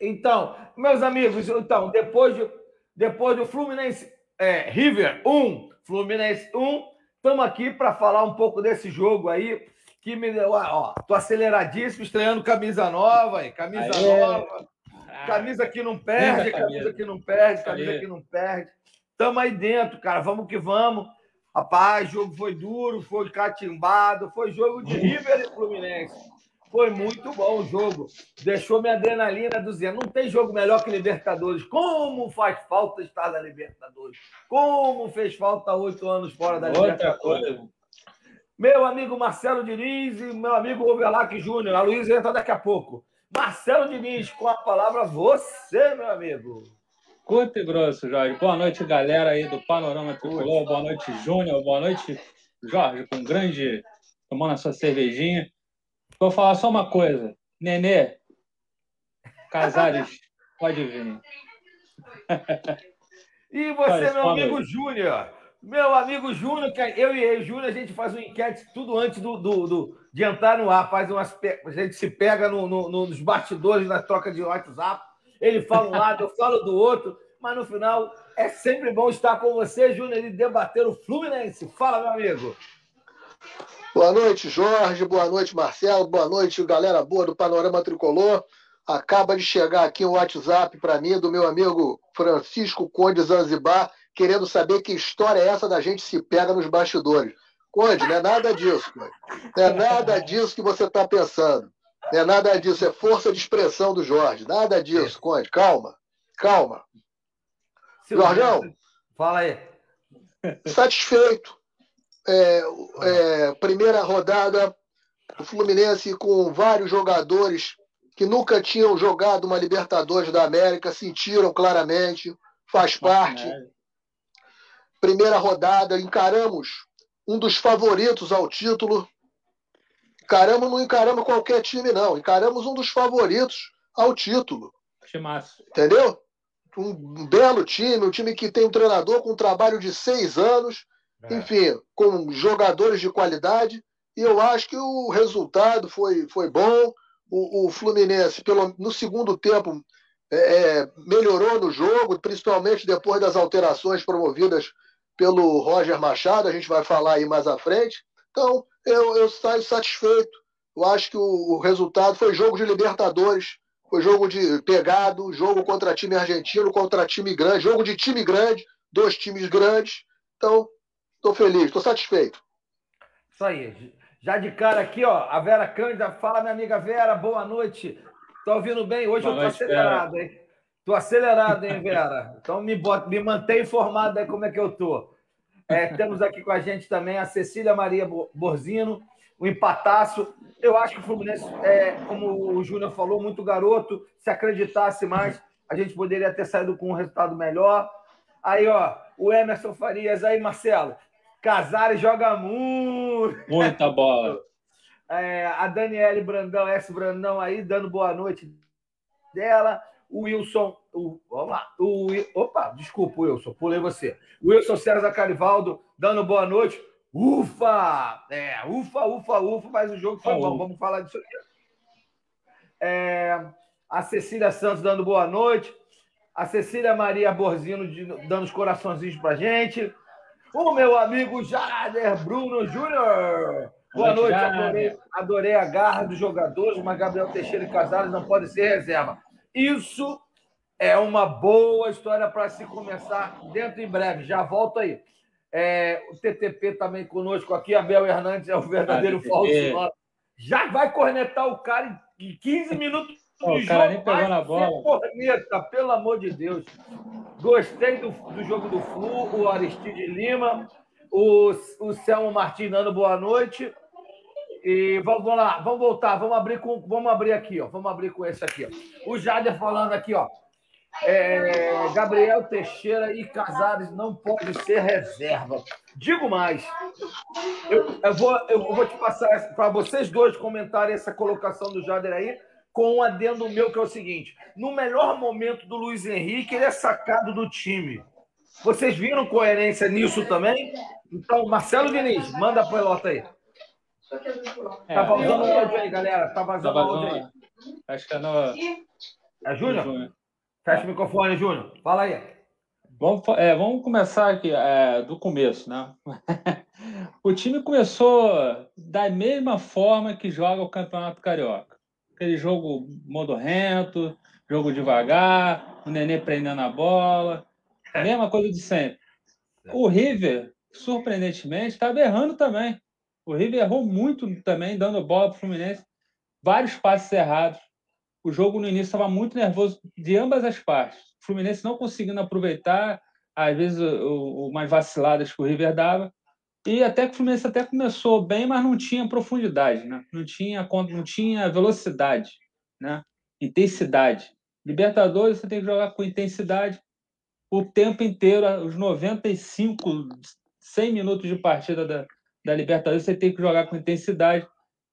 Então, meus amigos, então, depois, de, depois do Fluminense é, River 1, Fluminense 1, estamos aqui para falar um pouco desse jogo aí, que me deu. Ó, tô aceleradíssimo, estreando camisa nova, aí, camisa Aê. nova. Camisa que não perde, camisa que não perde, camisa que não perde. Estamos aí dentro, cara. Vamos que vamos. Rapaz, o jogo foi duro, foi catimbado, foi jogo de River e Fluminense. Foi muito bom o jogo. Deixou minha adrenalina do zero. Não tem jogo melhor que Libertadores. Como faz falta estar na Libertadores? Como fez falta oito anos fora da Outra Libertadores? Coisa. Meu amigo Marcelo Diniz e meu amigo Ovelac Júnior. A Luísa entra daqui a pouco. Marcelo Diniz, com a palavra você, meu amigo. Curto e grosso, Jorge. Boa noite, galera aí do Panorama Tricolor. Boa noite, Júnior. Boa noite, Jorge, com grande. tomando a sua cervejinha. Vou falar só uma coisa. Nenê, Casares, pode vir. e você, meu amigo Júnior? Meu amigo Júnior, que eu e o Júnior, a gente faz uma enquete tudo antes do, do, do de entrar no ar. Faz umas, a gente se pega no, no, nos bastidores, na troca de WhatsApp. Ele fala um lado, eu falo do outro. Mas no final, é sempre bom estar com você, Júnior, e debater o Fluminense. Fala, meu amigo. Boa noite, Jorge. Boa noite, Marcelo. Boa noite, galera boa do Panorama Tricolor. Acaba de chegar aqui um WhatsApp para mim do meu amigo Francisco Conde Zanzibar, querendo saber que história é essa da gente se pega nos bastidores. Conde, não é nada disso, Conde. Não é nada disso que você está pensando. Não é nada disso, é força de expressão do Jorge. Nada disso, Conde. Calma, calma. Jorgão. Fala aí. Satisfeito é, é, primeira rodada, o Fluminense com vários jogadores que nunca tinham jogado uma Libertadores da América, sentiram claramente, faz parte. Primeira rodada, encaramos um dos favoritos ao título. Encaramos, não encaramos qualquer time, não. Encaramos um dos favoritos ao título. Timaço. Entendeu? Um belo time, um time que tem um treinador com um trabalho de seis anos é. Enfim, com jogadores de qualidade. E eu acho que o resultado foi, foi bom. O, o Fluminense, pelo, no segundo tempo, é, é, melhorou no jogo, principalmente depois das alterações promovidas pelo Roger Machado. A gente vai falar aí mais à frente. Então, eu, eu saio satisfeito. Eu acho que o, o resultado foi jogo de Libertadores. Foi jogo de pegado, jogo contra time argentino, contra time grande, jogo de time grande, dois times grandes. Então, Estou feliz, estou satisfeito. Isso aí. Já de cara aqui, ó, a Vera Cândida. Fala, minha amiga Vera, boa noite. Tá ouvindo bem? Hoje boa eu tô noite, acelerado, Vera. hein? Tô acelerado, hein, Vera? Então me, bota, me mantém informado aí como é que eu tô. É, temos aqui com a gente também a Cecília Maria Borzino, o empataço. Eu acho que o Fluminense, é, como o Júnior falou, muito garoto. Se acreditasse mais, a gente poderia ter saído com um resultado melhor. Aí, ó, o Emerson Farias, aí, Marcelo. Casares joga muito. Muita bola. É, a Daniele Brandão, S. Brandão aí, dando boa noite dela. O Wilson, o, vamos lá. O, opa, desculpa, Wilson, pulei você. O Wilson César Carivaldo, dando boa noite. Ufa! É, ufa, ufa, ufa, mas o jogo foi bom. Vamos falar disso aqui. É, a Cecília Santos dando boa noite. A Cecília Maria Borzino dando os coraçõezinhos pra gente. O meu amigo Jader Bruno Júnior. Boa noite, adorei, adorei, a garra dos jogadores, mas Gabriel Teixeira e Casares não pode ser reserva. Isso é uma boa história para se começar dentro em breve. Já volto aí. É, o TTP também conosco aqui, Abel Hernandes é o verdadeiro ah, falso. Já vai cornetar o cara em 15 minutos Oh, o cara nem pegou na bola. Corneta, pelo amor de Deus. Gostei do, do jogo do Flu, o Aristide Lima, o, o Selmo Martins dando boa noite. E vamos, vamos, lá, vamos voltar, vamos abrir com, vamos abrir aqui, ó. Vamos abrir com esse aqui, ó. O Jader falando aqui, ó. É, Gabriel Teixeira e Casares não pode ser reserva. Digo mais, eu, eu, vou, eu vou te passar para vocês dois comentarem essa colocação do Jader aí com um adendo meu que é o seguinte: no melhor momento do Luiz Henrique, ele é sacado do time. Vocês viram coerência nisso também? Então, Marcelo Diniz, manda a pelota aí. É, tá vazando o áudio aí, galera. Tá vazando tá o áudio aí. Acho que é no. É Júnior? Fecha o microfone, Júnior. Fala aí. Vamos, é, vamos começar aqui é, do começo, né? o time começou da mesma forma que joga o Campeonato Carioca. Aquele jogo modorrento, jogo devagar, o Nenê prendendo a bola, mesma coisa de sempre. O River, surpreendentemente, estava errando também. O River errou muito também, dando bola para o Fluminense. Vários passes errados. O jogo no início estava muito nervoso de ambas as partes. O Fluminense não conseguindo aproveitar, às vezes, umas vaciladas que o River dava. E até que o Fluminense até começou bem, mas não tinha profundidade, né? não, tinha, não tinha velocidade, né? intensidade. Libertadores você tem que jogar com intensidade o tempo inteiro, os 95, 100 minutos de partida da, da Libertadores, você tem que jogar com intensidade.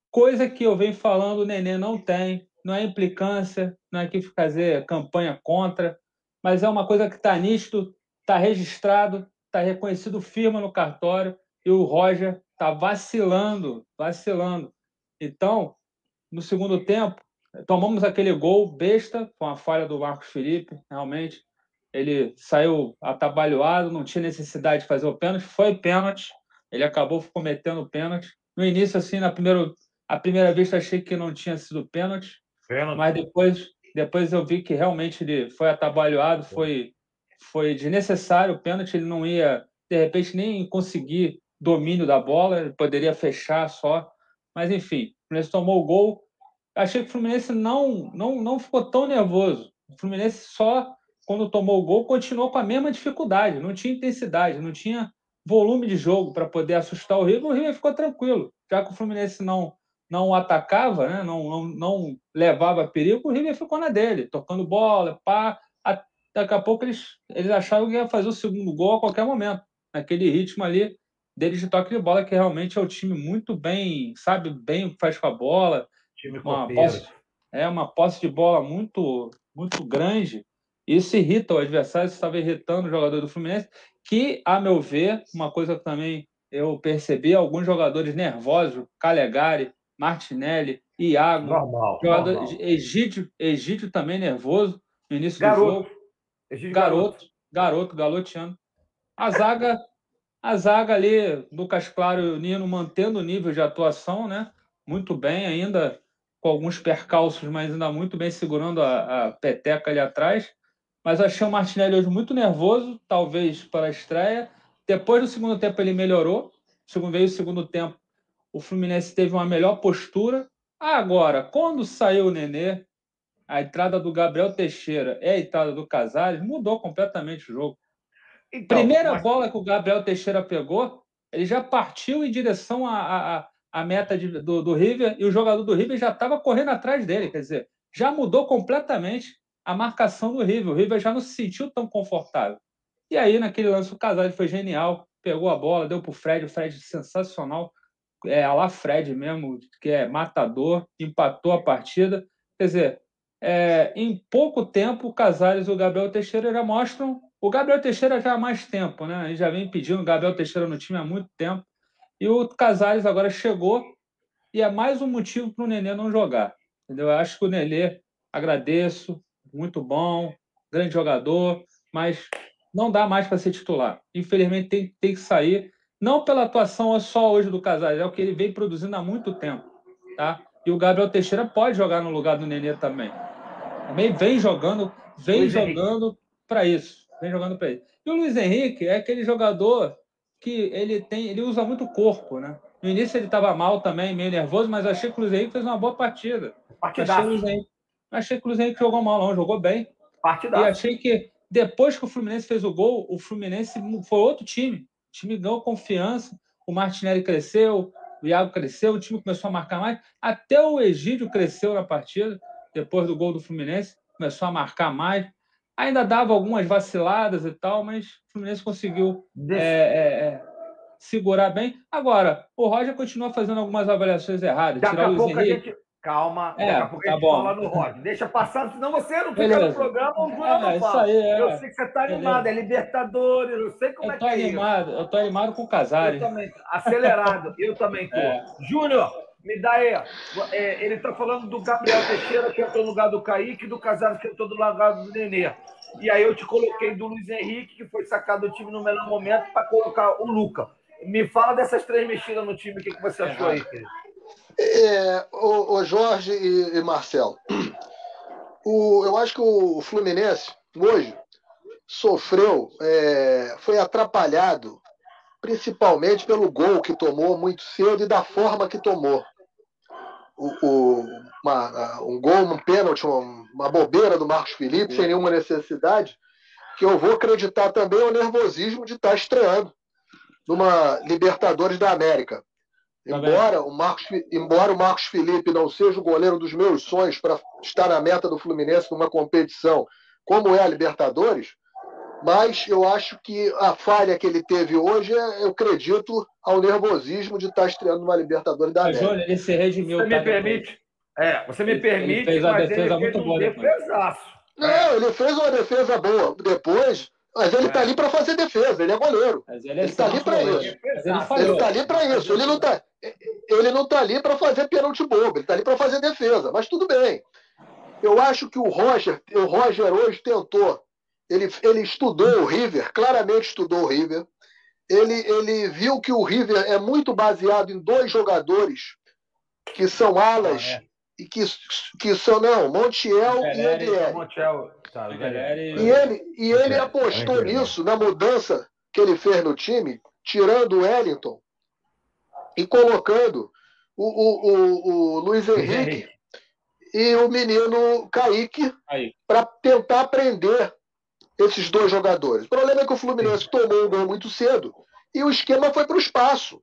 Coisa que eu venho falando, o Nenê não tem, não é implicância, não é que fazer campanha contra, mas é uma coisa que está nítido, está registrado, está reconhecido firme no cartório e o Roger está vacilando, vacilando. Então, no segundo tempo, tomamos aquele gol besta com a falha do Marcos Felipe, realmente. Ele saiu atabalhoado, não tinha necessidade de fazer o pênalti, foi pênalti. Ele acabou cometendo o pênalti. No início, assim, na primeira, a primeira vista, achei que não tinha sido pênalti, pênalti. mas depois, depois eu vi que realmente ele foi atabalhoado, foi, foi desnecessário o pênalti. Ele não ia, de repente, nem conseguir domínio da bola, poderia fechar só. Mas enfim, o Fluminense tomou o gol. Achei que o Fluminense não, não, não ficou tão nervoso. O Fluminense só, quando tomou o gol, continuou com a mesma dificuldade. Não tinha intensidade, não tinha volume de jogo para poder assustar o River. O River ficou tranquilo. Já que o Fluminense não, não atacava, né? não, não, não levava perigo, o River ficou na dele, tocando bola, pá. Daqui a pouco eles, eles acharam que ia fazer o segundo gol a qualquer momento. Naquele ritmo ali, deles de toque de bola, que realmente é um time muito bem, sabe bem o que faz com a bola. Time uma posse, é uma posse de bola muito, muito grande. Isso irrita o adversário, isso estava irritando o jogador do Fluminense, que, a meu ver, uma coisa que também eu percebi, alguns jogadores nervosos, Calegari, Martinelli, Iago, normal, jogador, normal. Egídio, Egídio também nervoso no início garoto. do jogo. Egídio garoto, garoto, galoteando. A zaga a zaga ali, Lucas Claro e o Nino mantendo o nível de atuação, né? Muito bem, ainda com alguns percalços, mas ainda muito bem segurando a, a peteca ali atrás. Mas achei o Martinelli hoje muito nervoso, talvez para a estreia. Depois do segundo tempo ele melhorou. Segundo veio o segundo tempo, o Fluminense teve uma melhor postura. Agora, quando saiu o Nenê, a entrada do Gabriel Teixeira e a entrada do Casares mudou completamente o jogo. Então, Primeira mas... bola que o Gabriel Teixeira pegou, ele já partiu em direção à, à, à meta de, do, do River e o jogador do River já estava correndo atrás dele. Quer dizer, já mudou completamente a marcação do River. O River já não se sentiu tão confortável. E aí, naquele lance, o Casares foi genial, pegou a bola, deu para o Fred, o Fred sensacional, é a lá Fred mesmo, que é matador, empatou a partida. Quer dizer, é, em pouco tempo, o Casares e o Gabriel Teixeira já mostram o Gabriel Teixeira já há mais tempo, né? A gente já vem pedindo o Gabriel Teixeira no time há muito tempo. E o Casares agora chegou e é mais um motivo para o Nenê não jogar. Entendeu? Eu acho que o Nenê, agradeço, muito bom, grande jogador, mas não dá mais para ser titular. Infelizmente tem, tem que sair, não pela atuação só hoje do Casares, é o que ele vem produzindo há muito tempo. Tá? E o Gabriel Teixeira pode jogar no lugar do Nenê também. Também vem jogando, vem Luiz jogando para isso vem jogando para ele. E o Luiz Henrique é aquele jogador que ele tem, ele usa muito o corpo, né? No início ele estava mal também, meio nervoso, mas achei que o Luiz Henrique fez uma boa partida. Achei, o Luiz Henrique, achei que o Luiz Henrique jogou mal, não, jogou bem. Partidaço. E achei que depois que o Fluminense fez o gol, o Fluminense foi outro time. O time ganhou confiança, o Martinelli cresceu, o Iago cresceu, o time começou a marcar mais. Até o Egídio cresceu na partida, depois do gol do Fluminense, começou a marcar mais. Ainda dava algumas vaciladas e tal, mas o Fluminense conseguiu é, é, é, segurar bem. Agora, o Roger continua fazendo algumas avaliações erradas. Daqui a pouco a gente. Calma, é, daqui a pouco tá a gente bom. fala no Roger. Deixa passar, senão você não fica Beleza. no programa, o é, não fala. Aí, é. Eu sei que você está animado, Beleza. é Libertadores, eu sei como eu é que é animado, isso. Eu tô animado com o Casares. Eu também, acelerado, eu também tô. É. Júnior, Me dá aí. É, ele está falando do Gabriel Teixeira, que entrou no lugar do Kaique, do Casares, que entrou no lugar do Nenê. E aí eu te coloquei do Luiz Henrique, que foi sacado do time no melhor momento, para colocar o Luca. Me fala dessas três mexidas no time, o que, que você achou aí, querido? É, o, o Jorge e, e Marcelo, o, eu acho que o Fluminense, hoje, sofreu, é, foi atrapalhado principalmente pelo gol que tomou muito cedo e da forma que tomou. O, o, uma, um gol, um pênalti, uma, uma, bobeira do Marcos Felipe, sem nenhuma necessidade, que eu vou acreditar também o nervosismo de estar estreando numa Libertadores da América. Tá embora, o Marcos, embora o Marcos Felipe não seja o goleiro dos meus sonhos para estar na meta do Fluminense numa competição como é a Libertadores, mas eu acho que a falha que ele teve hoje, é, eu acredito ao nervosismo de estar estreando uma Libertadores da América. Júnior, ele se redimiu. Você tá me permite? É, você me ele, permite, ele fez uma defesa muito um boa defesaço. Não, é. ele fez uma defesa boa depois, mas ele está é. ali para fazer defesa, ele é goleiro. Mas ele está ali para isso. Ele está ali para isso. Ele não está ele não tá ali para fazer pênalti bobo, ele está ali para fazer defesa, mas tudo bem. Eu acho que o Roger, o Roger hoje tentou ele, ele estudou o River, claramente estudou o River. Ele, ele viu que o River é muito baseado em dois jogadores que são alas ah, é. e que, que são, não, Montiel e Aguilera. Tá, e ele, e ele apostou nisso, na mudança que ele fez no time, tirando o Wellington e colocando o, o, o, o Luiz Henrique e o menino Kaique para tentar aprender esses dois jogadores. O problema é que o Fluminense tomou um gol muito cedo e o esquema foi para o espaço.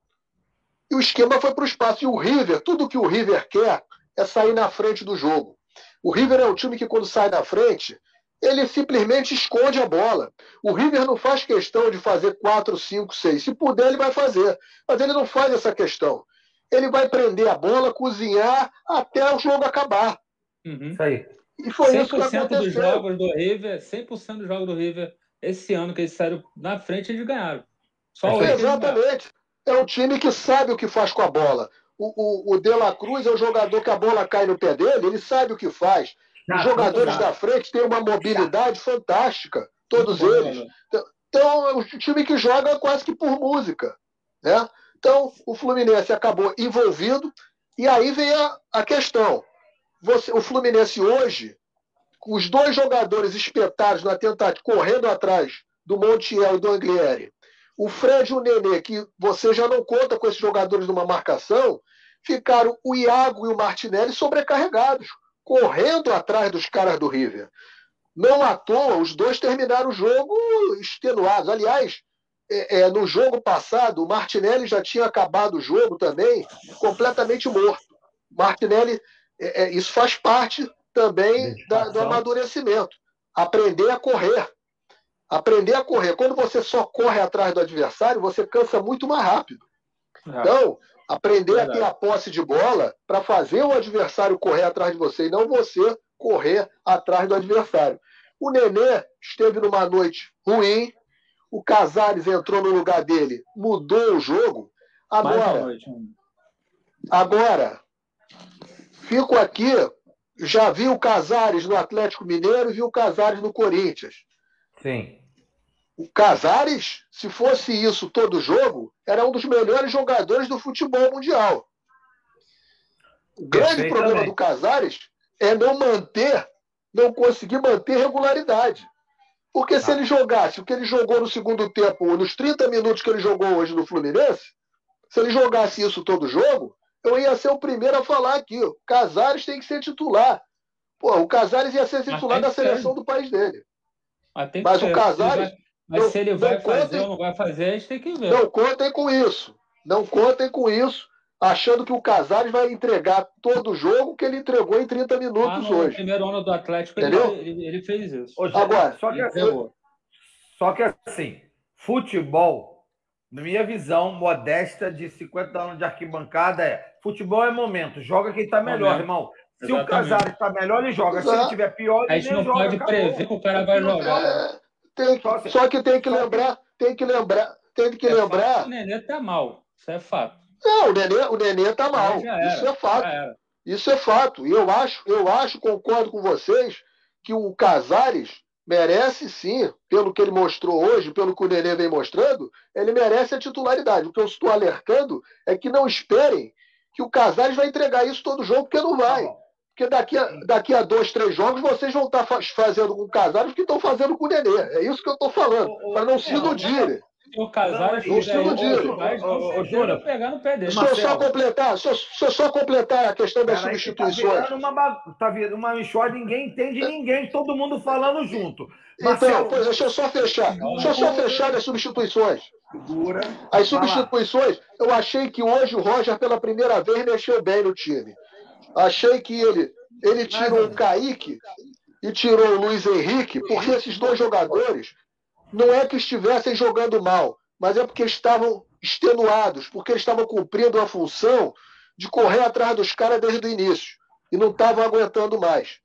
E o esquema foi para o espaço. E o River, tudo que o River quer é sair na frente do jogo. O River é um time que, quando sai na frente, ele simplesmente esconde a bola. O River não faz questão de fazer 4, 5, 6. Se puder, ele vai fazer. Mas ele não faz essa questão. Ele vai prender a bola, cozinhar até o jogo acabar. Uhum. Isso aí. E foi 100% isso que aconteceu. dos jogos do River, 100% dos jogos do River esse ano que eles saíram na frente, eles ganharam. Só é, exatamente. É um time que sabe o que faz com a bola. O, o, o De La Cruz é um jogador que a bola cai no pé dele, ele sabe o que faz. Os jogadores da frente têm uma mobilidade fantástica, todos eles. Então, então, é um time que joga quase que por música. Né? Então, o Fluminense acabou envolvido, e aí vem a, a questão você, o Fluminense hoje, com os dois jogadores espetados na tentativa, correndo atrás do Montiel e do Anglieri, o Fred e o Nenê, que você já não conta com esses jogadores numa marcação, ficaram o Iago e o Martinelli sobrecarregados, correndo atrás dos caras do River. Não à toa, os dois terminaram o jogo extenuados. Aliás, é, é, no jogo passado, o Martinelli já tinha acabado o jogo também, completamente morto. Martinelli é, é, isso faz parte também da, do amadurecimento. Aprender a correr. Aprender a correr. Quando você só corre atrás do adversário, você cansa muito mais rápido. É. Então, aprender Verdade. a ter a posse de bola para fazer o adversário correr atrás de você e não você correr atrás do adversário. O Nenê esteve numa noite ruim, o Casares entrou no lugar dele, mudou o jogo. Agora, agora Fico aqui, já vi o Casares no Atlético Mineiro e vi o Casares no Corinthians. Sim. O Casares, se fosse isso todo jogo, era um dos melhores jogadores do futebol mundial. O grande problema do Casares é não manter, não conseguir manter regularidade. Porque se tá. ele jogasse o que ele jogou no segundo tempo, nos 30 minutos que ele jogou hoje no Fluminense, se ele jogasse isso todo jogo, eu ia ser o primeiro a falar aqui. O Casares tem que ser titular. Pô, o Casares ia ser titular da seleção ser. do país dele. Mas, Mas o Casares. Mas não, se ele vai fazer contem, ou não vai fazer, a gente tem que ver. Não contem com isso. Não contem com isso, achando que o Casares vai entregar todo o jogo que ele entregou em 30 minutos ah, no hoje. primeiro ano do Atlético, ele, ele, ele, fez isso. Agora, só que, assim, só que assim, futebol na minha visão modesta de 50 anos de arquibancada, é futebol é momento, joga quem está melhor, momento. irmão. Se Exatamente. o Casares está melhor, ele joga. Se ele estiver pior, ele A gente não joga, pode acabou. prever que o cara vai jogar. É, tem, só, assim, só, que tem que lembrar, tem que lembrar, tem que lembrar. o Nenê tá mal, isso é fato. Não, o Nenê, o Nenê tá mal. Isso é fato. Isso é fato. E eu acho, eu acho, concordo com vocês, que o Casares merece sim, pelo que ele mostrou hoje, pelo que o Nenê vem mostrando, ele merece a titularidade. O que eu estou alertando é que não esperem que o Casares vai entregar isso todo jogo, porque não vai. Porque daqui a, daqui a dois, três jogos, vocês vão estar fazendo com o Casares o que estão fazendo com o Nenê. É isso que eu estou falando, para não se iludirem. O Casares não, se iludirem. Júnior, pegar no pé dele. Deixa eu só completar, deixa eu só completar a questão das Cara, substituições. Tá virando uma, tá virando uma enxória, ninguém entende ninguém, todo mundo falando junto. Marcelo, então, pois, deixa eu só fechar. Deixa eu só fechar as substituições. Segura. As substituições, eu achei que hoje o Roger, pela primeira vez, mexeu bem no time. Achei que ele, ele tirou o Kaique e tirou o Luiz Henrique, porque esses dois jogadores não é que estivessem jogando mal, mas é porque estavam extenuados, porque estavam cumprindo a função de correr atrás dos caras desde o início e não estavam aguentando mais.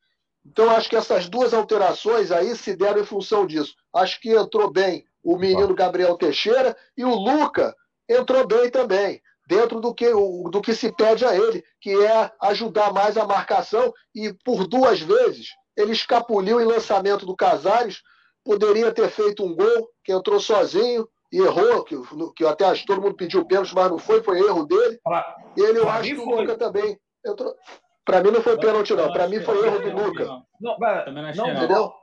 Então, acho que essas duas alterações aí se deram em função disso. Acho que entrou bem o menino Gabriel Teixeira e o Luca entrou bem também, dentro do que, do que se pede a ele, que é ajudar mais a marcação. E por duas vezes ele escapuliu em lançamento do Casares, poderia ter feito um gol, que entrou sozinho e errou, que, que até acho que todo mundo pediu pênalti, mas não foi, foi erro dele. E ele, eu acho que o Luca também entrou. Para mim não foi pênalti, não. Para mim foi erro do Luca. Não, mas, não, não,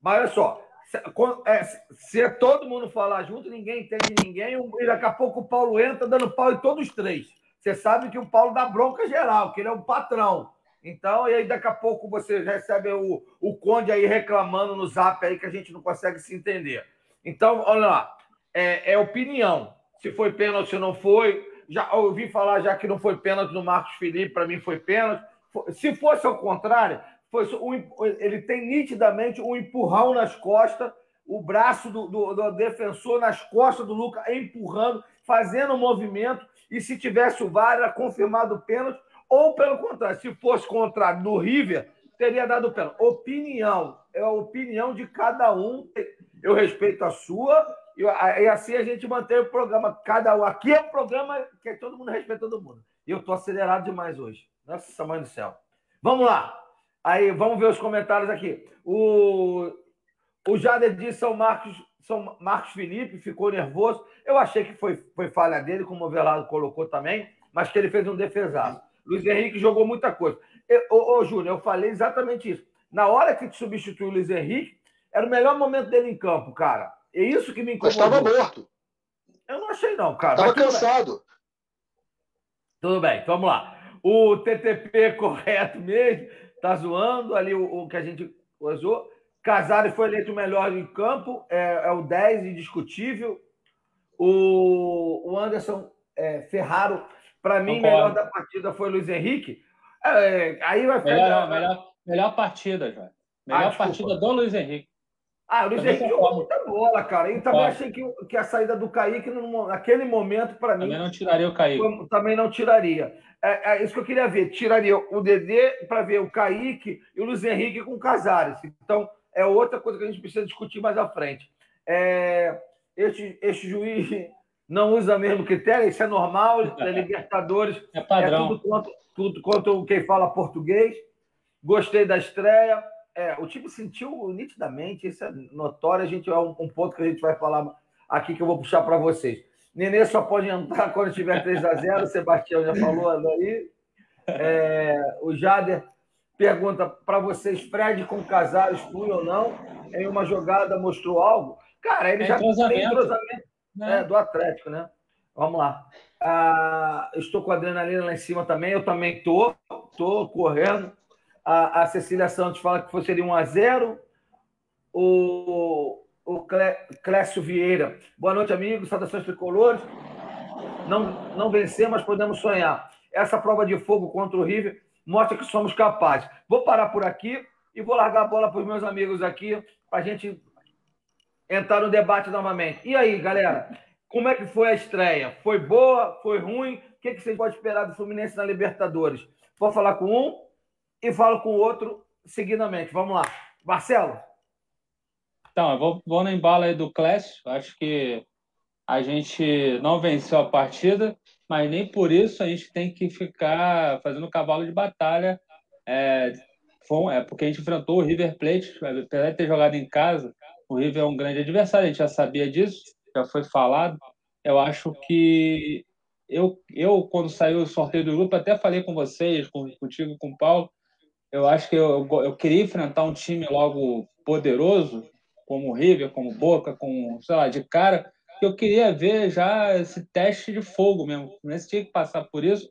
mas olha só, se, é, se todo mundo falar junto, ninguém entende ninguém, e daqui a pouco o Paulo entra dando pau em todos os três. Você sabe que o Paulo dá bronca geral, que ele é um patrão. Então, e aí daqui a pouco você recebe o, o Conde aí reclamando no zap aí que a gente não consegue se entender. Então, olha lá, é, é opinião. Se foi pênalti ou não foi. Já ouvi falar já que não foi pênalti no Marcos Felipe, para mim foi pênalti. Se fosse ao contrário, ele tem nitidamente um empurrão nas costas, o braço do, do, do defensor nas costas do Lucas empurrando, fazendo o um movimento, e se tivesse o VAR, era confirmado o pênalti, ou pelo contrário, se fosse contrário do River, teria dado pênalti. Opinião, é a opinião de cada um. Eu respeito a sua, e assim a gente mantém o programa. Cada um. Aqui é um programa que todo mundo respeita todo mundo. E eu estou acelerado demais hoje. Nossa, mãe do céu. Vamos lá. Aí, vamos ver os comentários aqui. O, o Jader de São Marcos, São Marcos Felipe ficou nervoso. Eu achei que foi, foi falha dele, como o Velado colocou também, mas que ele fez um defesaço. Luiz Henrique jogou muita coisa. Eu, ô, ô, Júnior, eu falei exatamente isso. Na hora que substituiu o Luiz Henrique, era o melhor momento dele em campo, cara. É isso que me incomodou. Mas estava morto. Eu não achei, não, cara. Estava cansado. Bem. Tudo bem, vamos lá. O TTP correto mesmo, tá zoando ali o, o que a gente usou. Casares foi eleito o melhor em campo, é, é o 10, indiscutível. O, o Anderson é, Ferraro, para mim, Concordo. melhor da partida foi Luiz Henrique. É, aí vai ficar. Melhor, melhor, melhor partida, já. Melhor ah, partida do Luiz Henrique. Ah, o Luiz Henrique jogou muita bola, cara. E também achei que, que a saída do Kaique, naquele momento, para mim. Também não tiraria o Kaique. Foi, também não tiraria. É, é, isso que eu queria ver. Tiraria o Dedê para ver o Kaique e o Luiz Henrique com o Casares. Então, é outra coisa que a gente precisa discutir mais à frente. É, este, este juiz não usa mesmo critério, isso é normal, é Libertadores. É padrão. É tudo quanto, tudo quanto quem fala português. Gostei da estreia é, o time sentiu nitidamente, isso é notório, a gente é um, um, ponto que a gente vai falar aqui que eu vou puxar para vocês. Nenê só pode entrar quando tiver 3 a 0 o Sebastião já falou aí. É, o Jader pergunta para vocês: Fred com Casares flui ou não? Em uma jogada mostrou algo? Cara, ele é já tem entrosamento né? é, do Atlético, né? Vamos lá. Ah, estou com a adrenalina lá em cima também, eu também tô, tô correndo. A, a Cecília Santos fala que seria 1 a 0 O, o Clécio Vieira. Boa noite, amigos. Saudações tricolores. Não, não vencer, mas podemos sonhar. Essa prova de fogo contra o River mostra que somos capazes. Vou parar por aqui e vou largar a bola para os meus amigos aqui para a gente entrar no debate novamente. E aí, galera? Como é que foi a estreia? Foi boa? Foi ruim? O que, que você pode esperar do Fluminense na Libertadores? Vou falar com um, e falo com o outro seguidamente. Vamos lá. Marcelo. Então, eu vou, vou no embalo aí do Clécio. Acho que a gente não venceu a partida, mas nem por isso a gente tem que ficar fazendo cavalo de batalha. É, foi, é porque a gente enfrentou o River Plate, apesar de ter jogado em casa, o River é um grande adversário, a gente já sabia disso, já foi falado. Eu acho que eu, eu quando saiu o sorteio do grupo, até falei com vocês, com, contigo, com o Paulo, eu acho que eu, eu queria enfrentar um time logo poderoso, como o River, como o Boca, com, sei lá, de cara, eu queria ver já esse teste de fogo mesmo. O Fluminense tinha que passar por isso.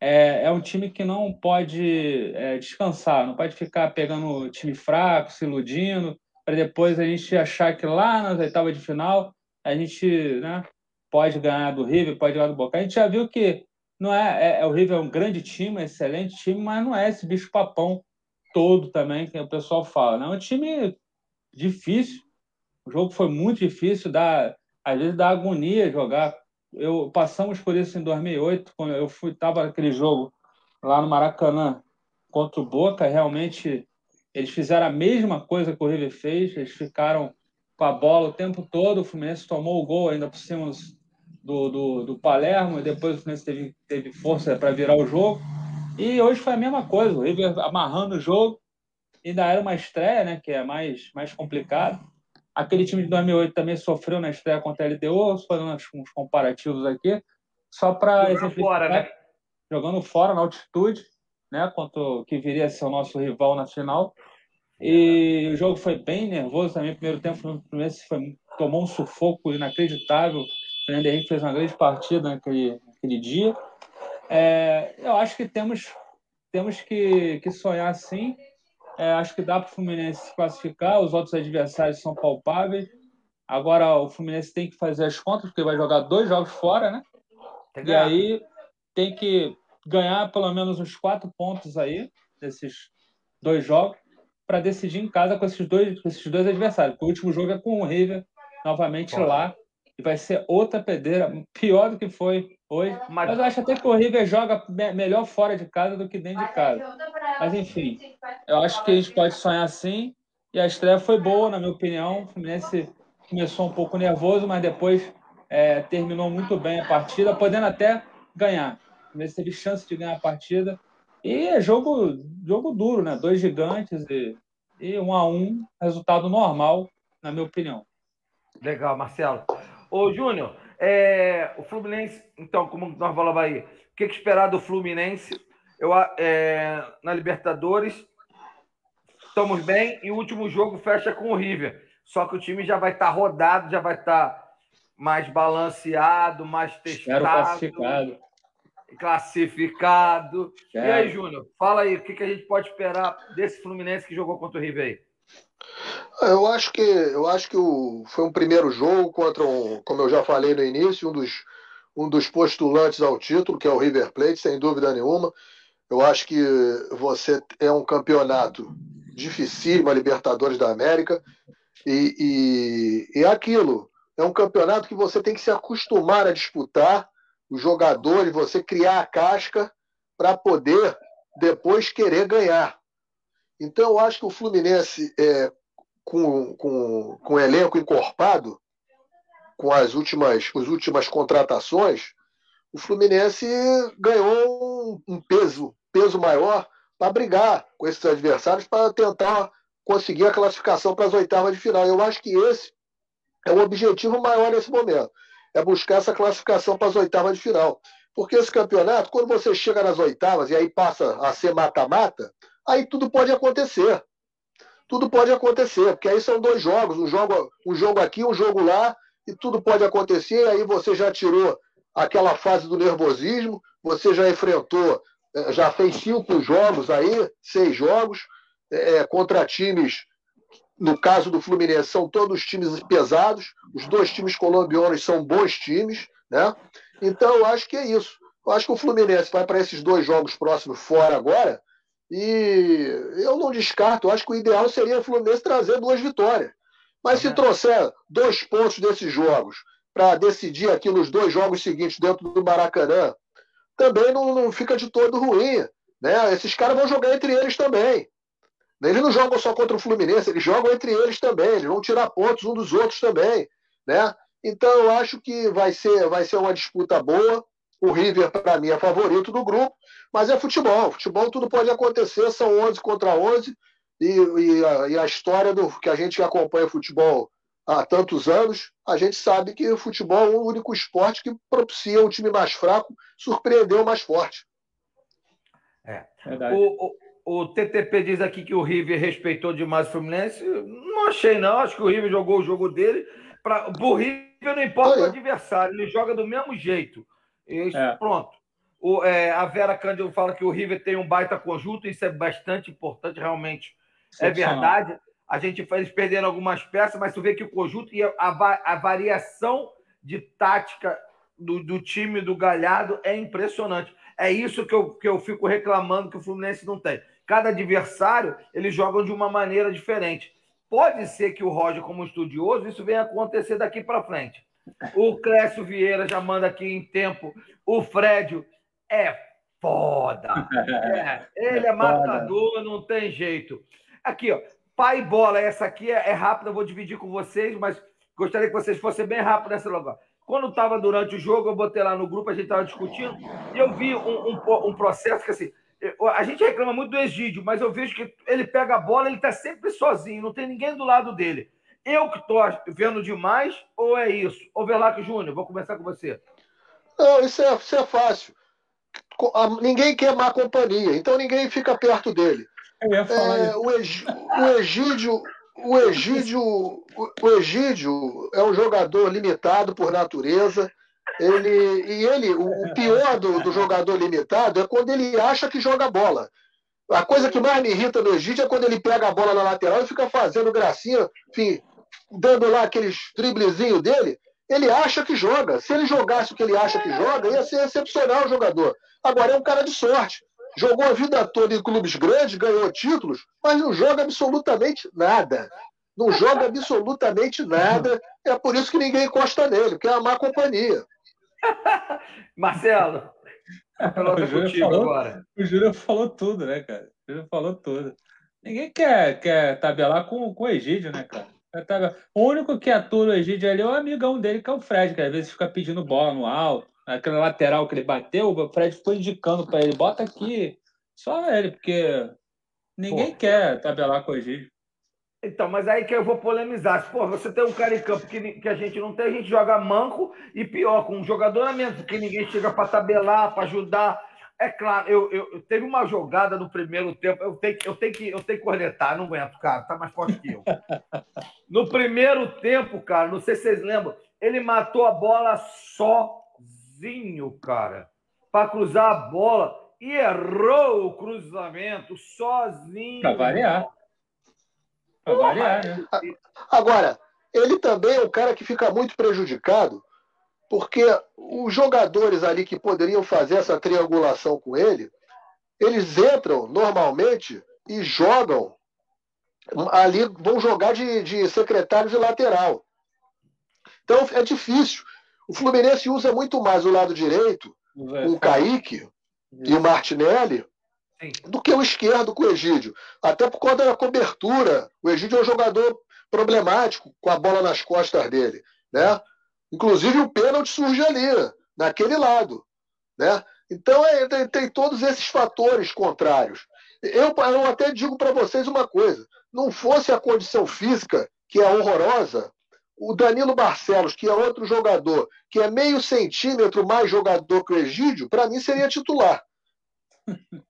É, é um time que não pode é, descansar, não pode ficar pegando time fraco, se iludindo, para depois a gente achar que lá nas oitavas de final a gente né, pode ganhar do River, pode ganhar do Boca. A gente já viu que não é, é, é o River é um grande time, excelente time, mas não é esse bicho papão todo também que o pessoal fala. Né? É um time difícil. O jogo foi muito difícil, dá, às vezes dá agonia jogar. Eu passamos por isso em 2008, quando eu fui tava naquele jogo lá no Maracanã contra o Boca, realmente eles fizeram a mesma coisa que o River fez, eles ficaram com a bola o tempo todo, o Fluminense tomou o gol ainda por cima do, do, do Palermo, e depois o Fluminense teve, teve força para virar o jogo. E hoje foi a mesma coisa, o River amarrando o jogo, ainda era uma estreia, né, que é mais, mais complicado. Aquele time de 2008 também sofreu na estreia contra a LDU, fazendo uns comparativos aqui, só para exemplificar. Fora, né? Jogando fora, na altitude, né, contra o que viria a ser o nosso rival na final. E o jogo foi bem nervoso também. Primeiro tempo, no primeiro foi, tomou um sufoco inacreditável. O Fernando Henrique fez uma grande partida naquele, naquele dia. É, eu acho que temos, temos que, que sonhar sim. É, acho que dá para o Fluminense se classificar. Os outros adversários são palpáveis. Agora o Fluminense tem que fazer as contas, porque vai jogar dois jogos fora, né? e aí tem que ganhar pelo menos uns quatro pontos aí, desses dois jogos para decidir em casa com esses dois, com esses dois adversários. O último jogo é com o River, novamente lá, e vai ser outra pedreira, pior do que foi hoje. Mas, Mas eu acho até que o River joga melhor fora de casa do que dentro de casa. Mas enfim, eu acho que a gente pode sonhar assim. E a estreia foi boa, na minha opinião. O Fluminense começou um pouco nervoso, mas depois é, terminou muito bem a partida, podendo até ganhar. O Fluminense teve chance de ganhar a partida e é jogo, jogo duro, né? Dois gigantes e, e um a um, resultado normal, na minha opinião. Legal, Marcelo. Ô, Júnior, é, o Fluminense, então, como nós falamos aí, o que, que esperar do Fluminense? Eu, é, na Libertadores, estamos bem e o último jogo fecha com o River. Só que o time já vai estar tá rodado, já vai estar tá mais balanceado, mais testado. Classificado classificado. É. E aí, Júnior, fala aí, o que, que a gente pode esperar desse Fluminense que jogou contra o River aí? Eu acho que eu acho que o, foi um primeiro jogo contra um, como eu já falei no início, um dos, um dos postulantes ao título, que é o River Plate, sem dúvida nenhuma. Eu acho que você é um campeonato dificílimo, a Libertadores da América, e, e, e é aquilo. É um campeonato que você tem que se acostumar a disputar os jogadores, você criar a casca para poder depois querer ganhar. Então, eu acho que o Fluminense, é, com, com, com o elenco encorpado, com as últimas, as últimas contratações, o Fluminense ganhou um, peso, peso maior para brigar com esses adversários para tentar conseguir a classificação para as oitavas de final. Eu acho que esse é o objetivo maior nesse momento é buscar essa classificação para as oitavas de final. Porque esse campeonato, quando você chega nas oitavas e aí passa a ser mata-mata, aí tudo pode acontecer. Tudo pode acontecer, porque aí são dois jogos, um jogo, um jogo aqui, um jogo lá, e tudo pode acontecer. Aí você já tirou aquela fase do nervosismo, você já enfrentou, eh, já fez cinco jogos aí, seis jogos, é, contra times no caso do Fluminense, são todos times pesados, os dois times colombianos são bons times, né? Então, eu acho que é isso. Eu acho que o Fluminense vai para esses dois jogos próximos fora agora, e eu não descarto, eu acho que o ideal seria o Fluminense trazer duas vitórias. Mas se trouxer dois pontos desses jogos para decidir aqui nos dois jogos seguintes dentro do Maracanã, também não, não fica de todo ruim. Né? Esses caras vão jogar entre eles também. Eles não jogam só contra o Fluminense, eles jogam entre eles também, eles vão tirar pontos um dos outros também, né? Então eu acho que vai ser, vai ser uma disputa boa O River, para mim, é favorito do grupo, mas é futebol. Futebol tudo pode acontecer, são 11 contra 11, e, e, a, e a história do que a gente acompanha futebol há tantos anos, a gente sabe que o futebol é o único esporte que propicia o time mais fraco surpreender o mais forte. É. O, o, o, TTP diz aqui que o River respeitou demais o Fluminense. Não achei, não. Acho que o River jogou o jogo dele. Pra, o River não importa o adversário, ele joga do mesmo jeito. Isso, é. Pronto. O, é, a Vera Cândido fala que o River tem um baita conjunto, isso é bastante importante, realmente. É verdade. A gente fez perdendo algumas peças, mas tu vê que o conjunto e a, a, a variação de tática do, do, time do Galhardo é impressionante. É isso que eu, que eu fico reclamando que o Fluminense não tem. Cada adversário, eles jogam de uma maneira diferente. Pode ser que o Roger, como estudioso, isso venha acontecer daqui para frente. O Clécio Vieira já manda aqui em tempo. O Fred é foda. É, ele é matador, não tem jeito. Aqui, ó. Pai bola, essa aqui é, é rápida, eu vou dividir com vocês, mas gostaria que vocês fossem bem rápidos nessa lugar. Quando estava durante o jogo, eu botei lá no grupo, a gente estava discutindo, e eu vi um, um, um, processo que assim. A gente reclama muito do Egídio, mas eu vejo que ele pega a bola, ele está sempre sozinho, não tem ninguém do lado dele. Eu que estou vendo demais, ou é isso? Overlac Júnior, vou começar com você. Não, isso é, isso é fácil. Ninguém quer má companhia, então ninguém fica perto dele. É, o, o Egídio, o Egídio, o Egídio é um jogador limitado por natureza. Ele, e ele, o pior do, do jogador limitado é quando ele acha que joga bola. A coisa que mais me irrita no Egídio é quando ele pega a bola na lateral e fica fazendo gracinha, enfim, dando lá aqueles driblezinhos dele. Ele acha que joga. Se ele jogasse o que ele acha que joga, ia ser excepcional o jogador. Agora é um cara de sorte jogou a vida toda em clubes grandes, ganhou títulos, mas não joga absolutamente nada. Não joga absolutamente nada. É por isso que ninguém encosta nele, porque é uma má companhia. Marcelo, o Júlio, falou, o Júlio falou tudo, né, cara? O Júlio falou tudo. Ninguém quer, quer tabelar com, com o Egídio, né, cara? O único que atua no Egídio ali é o amigão dele, que é o Fred, que às vezes fica pedindo bola no alto aquela lateral que ele bateu, o Fred ficou indicando para ele, bota aqui, só ele, porque ninguém Pô. quer tabelar com o Egídio. Então, mas aí que eu vou polemizar. Pô, você tem um cara em campo que, que a gente não tem, a gente joga manco e pior, com um jogador a menos, porque ninguém chega para tabelar, para ajudar. É claro, eu, eu, eu, teve uma jogada no primeiro tempo, eu tenho, eu tenho, que, eu tenho que cornetar, não aguento, cara, tá mais forte que eu. No primeiro tempo, cara, não sei se vocês lembram, ele matou a bola sozinho, cara, para cruzar a bola e errou o cruzamento sozinho. Para variar. Variar, né? Agora, ele também é um cara que fica muito prejudicado, porque os jogadores ali que poderiam fazer essa triangulação com ele, eles entram normalmente e jogam ali, vão jogar de, de secretário de lateral. Então é difícil. O Fluminense usa muito mais o lado direito, o Kaique e o Martinelli, do que o esquerdo com o Egídio. Até por conta da cobertura. O Egídio é um jogador problemático com a bola nas costas dele. Né? Inclusive o pênalti surge ali, naquele lado. Né? Então é, tem, tem, todos esses fatores contrários. Eu, eu até digo para vocês uma coisa: não fosse a condição física, que é horrorosa, o Danilo Barcelos, que é outro jogador, que é meio centímetro mais jogador que o Egídio, para mim seria titular.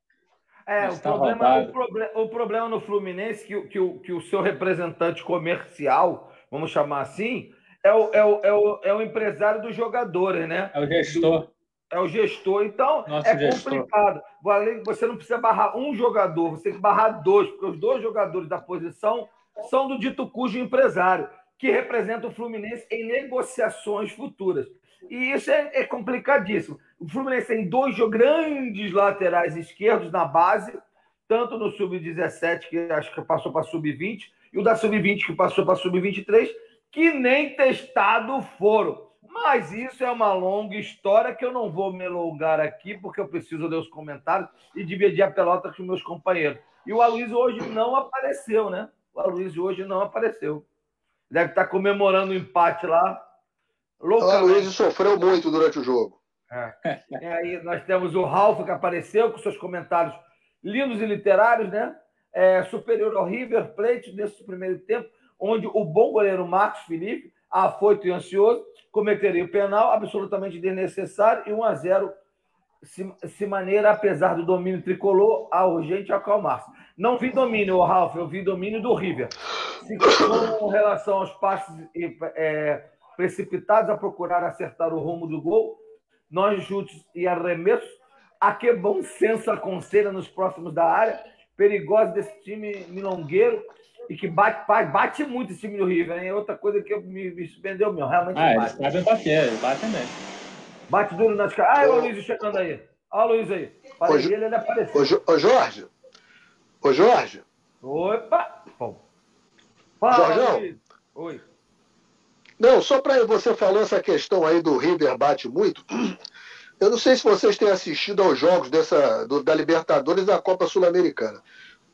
É, o problema, o, problema, o problema, no Fluminense que, que, o, que o seu representante comercial, vamos chamar assim, é o, é o, é o, é o empresário dos jogadores, né? É o gestor. É o gestor, então Nosso é gestor. complicado. Você não precisa barrar um jogador, você tem que barrar dois, porque os dois jogadores da posição são do dito cujo empresário que representa o Fluminense em negociações futuras. E isso é, é complicadíssimo. O Fluminense tem dois grandes laterais esquerdos na base, tanto no Sub-17, que acho que passou para Sub-20, e o da Sub-20, que passou para Sub-23, que nem testado foram. Mas isso é uma longa história que eu não vou me alongar aqui, porque eu preciso ler os comentários e dividir a pelota com meus companheiros. E o Aloysio hoje não apareceu, né? O Aloysio hoje não apareceu. Deve estar comemorando o empate lá. O Luiz sofreu muito durante o jogo. É. E aí nós temos o Ralf que apareceu com seus comentários lindos e literários, né? É, superior ao River Plate nesse primeiro tempo, onde o bom goleiro Marcos Felipe, afoito e ansioso, cometeria o penal absolutamente desnecessário e 1 a 0 se, se maneira, apesar do domínio tricolor, a urgente acalmar-se. Não vi domínio, Ralf, eu vi domínio do River. Se, com relação aos passes é, precipitados a procurar acertar o rumo do gol, nós chutes e arremessos, a que bom senso aconselha nos próximos da área, perigoso desse time milongueiro e que bate, bate muito esse time do River, hein? É outra coisa que me, me surpreendeu, meu. Realmente ah, bate. eles sabem bater, batem mesmo. Bate duro nas caras. Ah, o Luiz chegando aí. Olha o Luiz aí. Falei ô, ele apareceu. Ô, ô, Jorge. Ô, Jorge. Opa! Bom. Fala, Jorgão. Luiz. Oi. Não, só para você falou essa questão aí do River bate muito. Eu não sei se vocês têm assistido aos jogos dessa, do, da Libertadores e da Copa Sul-Americana.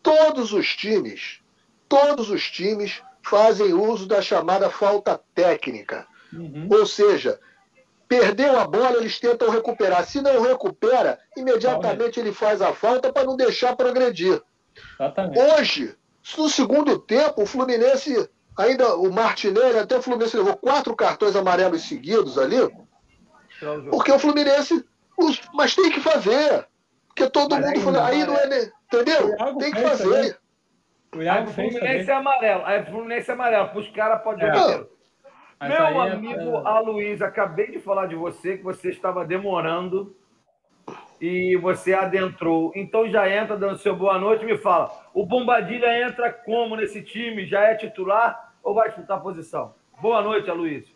Todos os times, todos os times fazem uso da chamada falta técnica. Uhum. Ou seja, Perdeu a bola, eles tentam recuperar. Se não recupera, imediatamente ele faz a falta para não deixar progredir. Exatamente. Hoje, no segundo tempo, o Fluminense, ainda o Martinelli, até o Fluminense levou quatro cartões amarelos seguidos ali. Porque o Fluminense. Mas tem que fazer. Porque todo mas mundo falou. Aí não é. Entendeu? Tem que fazer. O Iago Fluminense é amarelo. Aí o Fluminense é amarelo. Para os caras pode jogar. É. Meu é amigo é... Aloysio, acabei de falar de você que você estava demorando e você adentrou. Então já entra dando seu boa noite me fala. O Bombadilha entra como nesse time? Já é titular ou vai disputar a posição? Boa noite, Aloysio.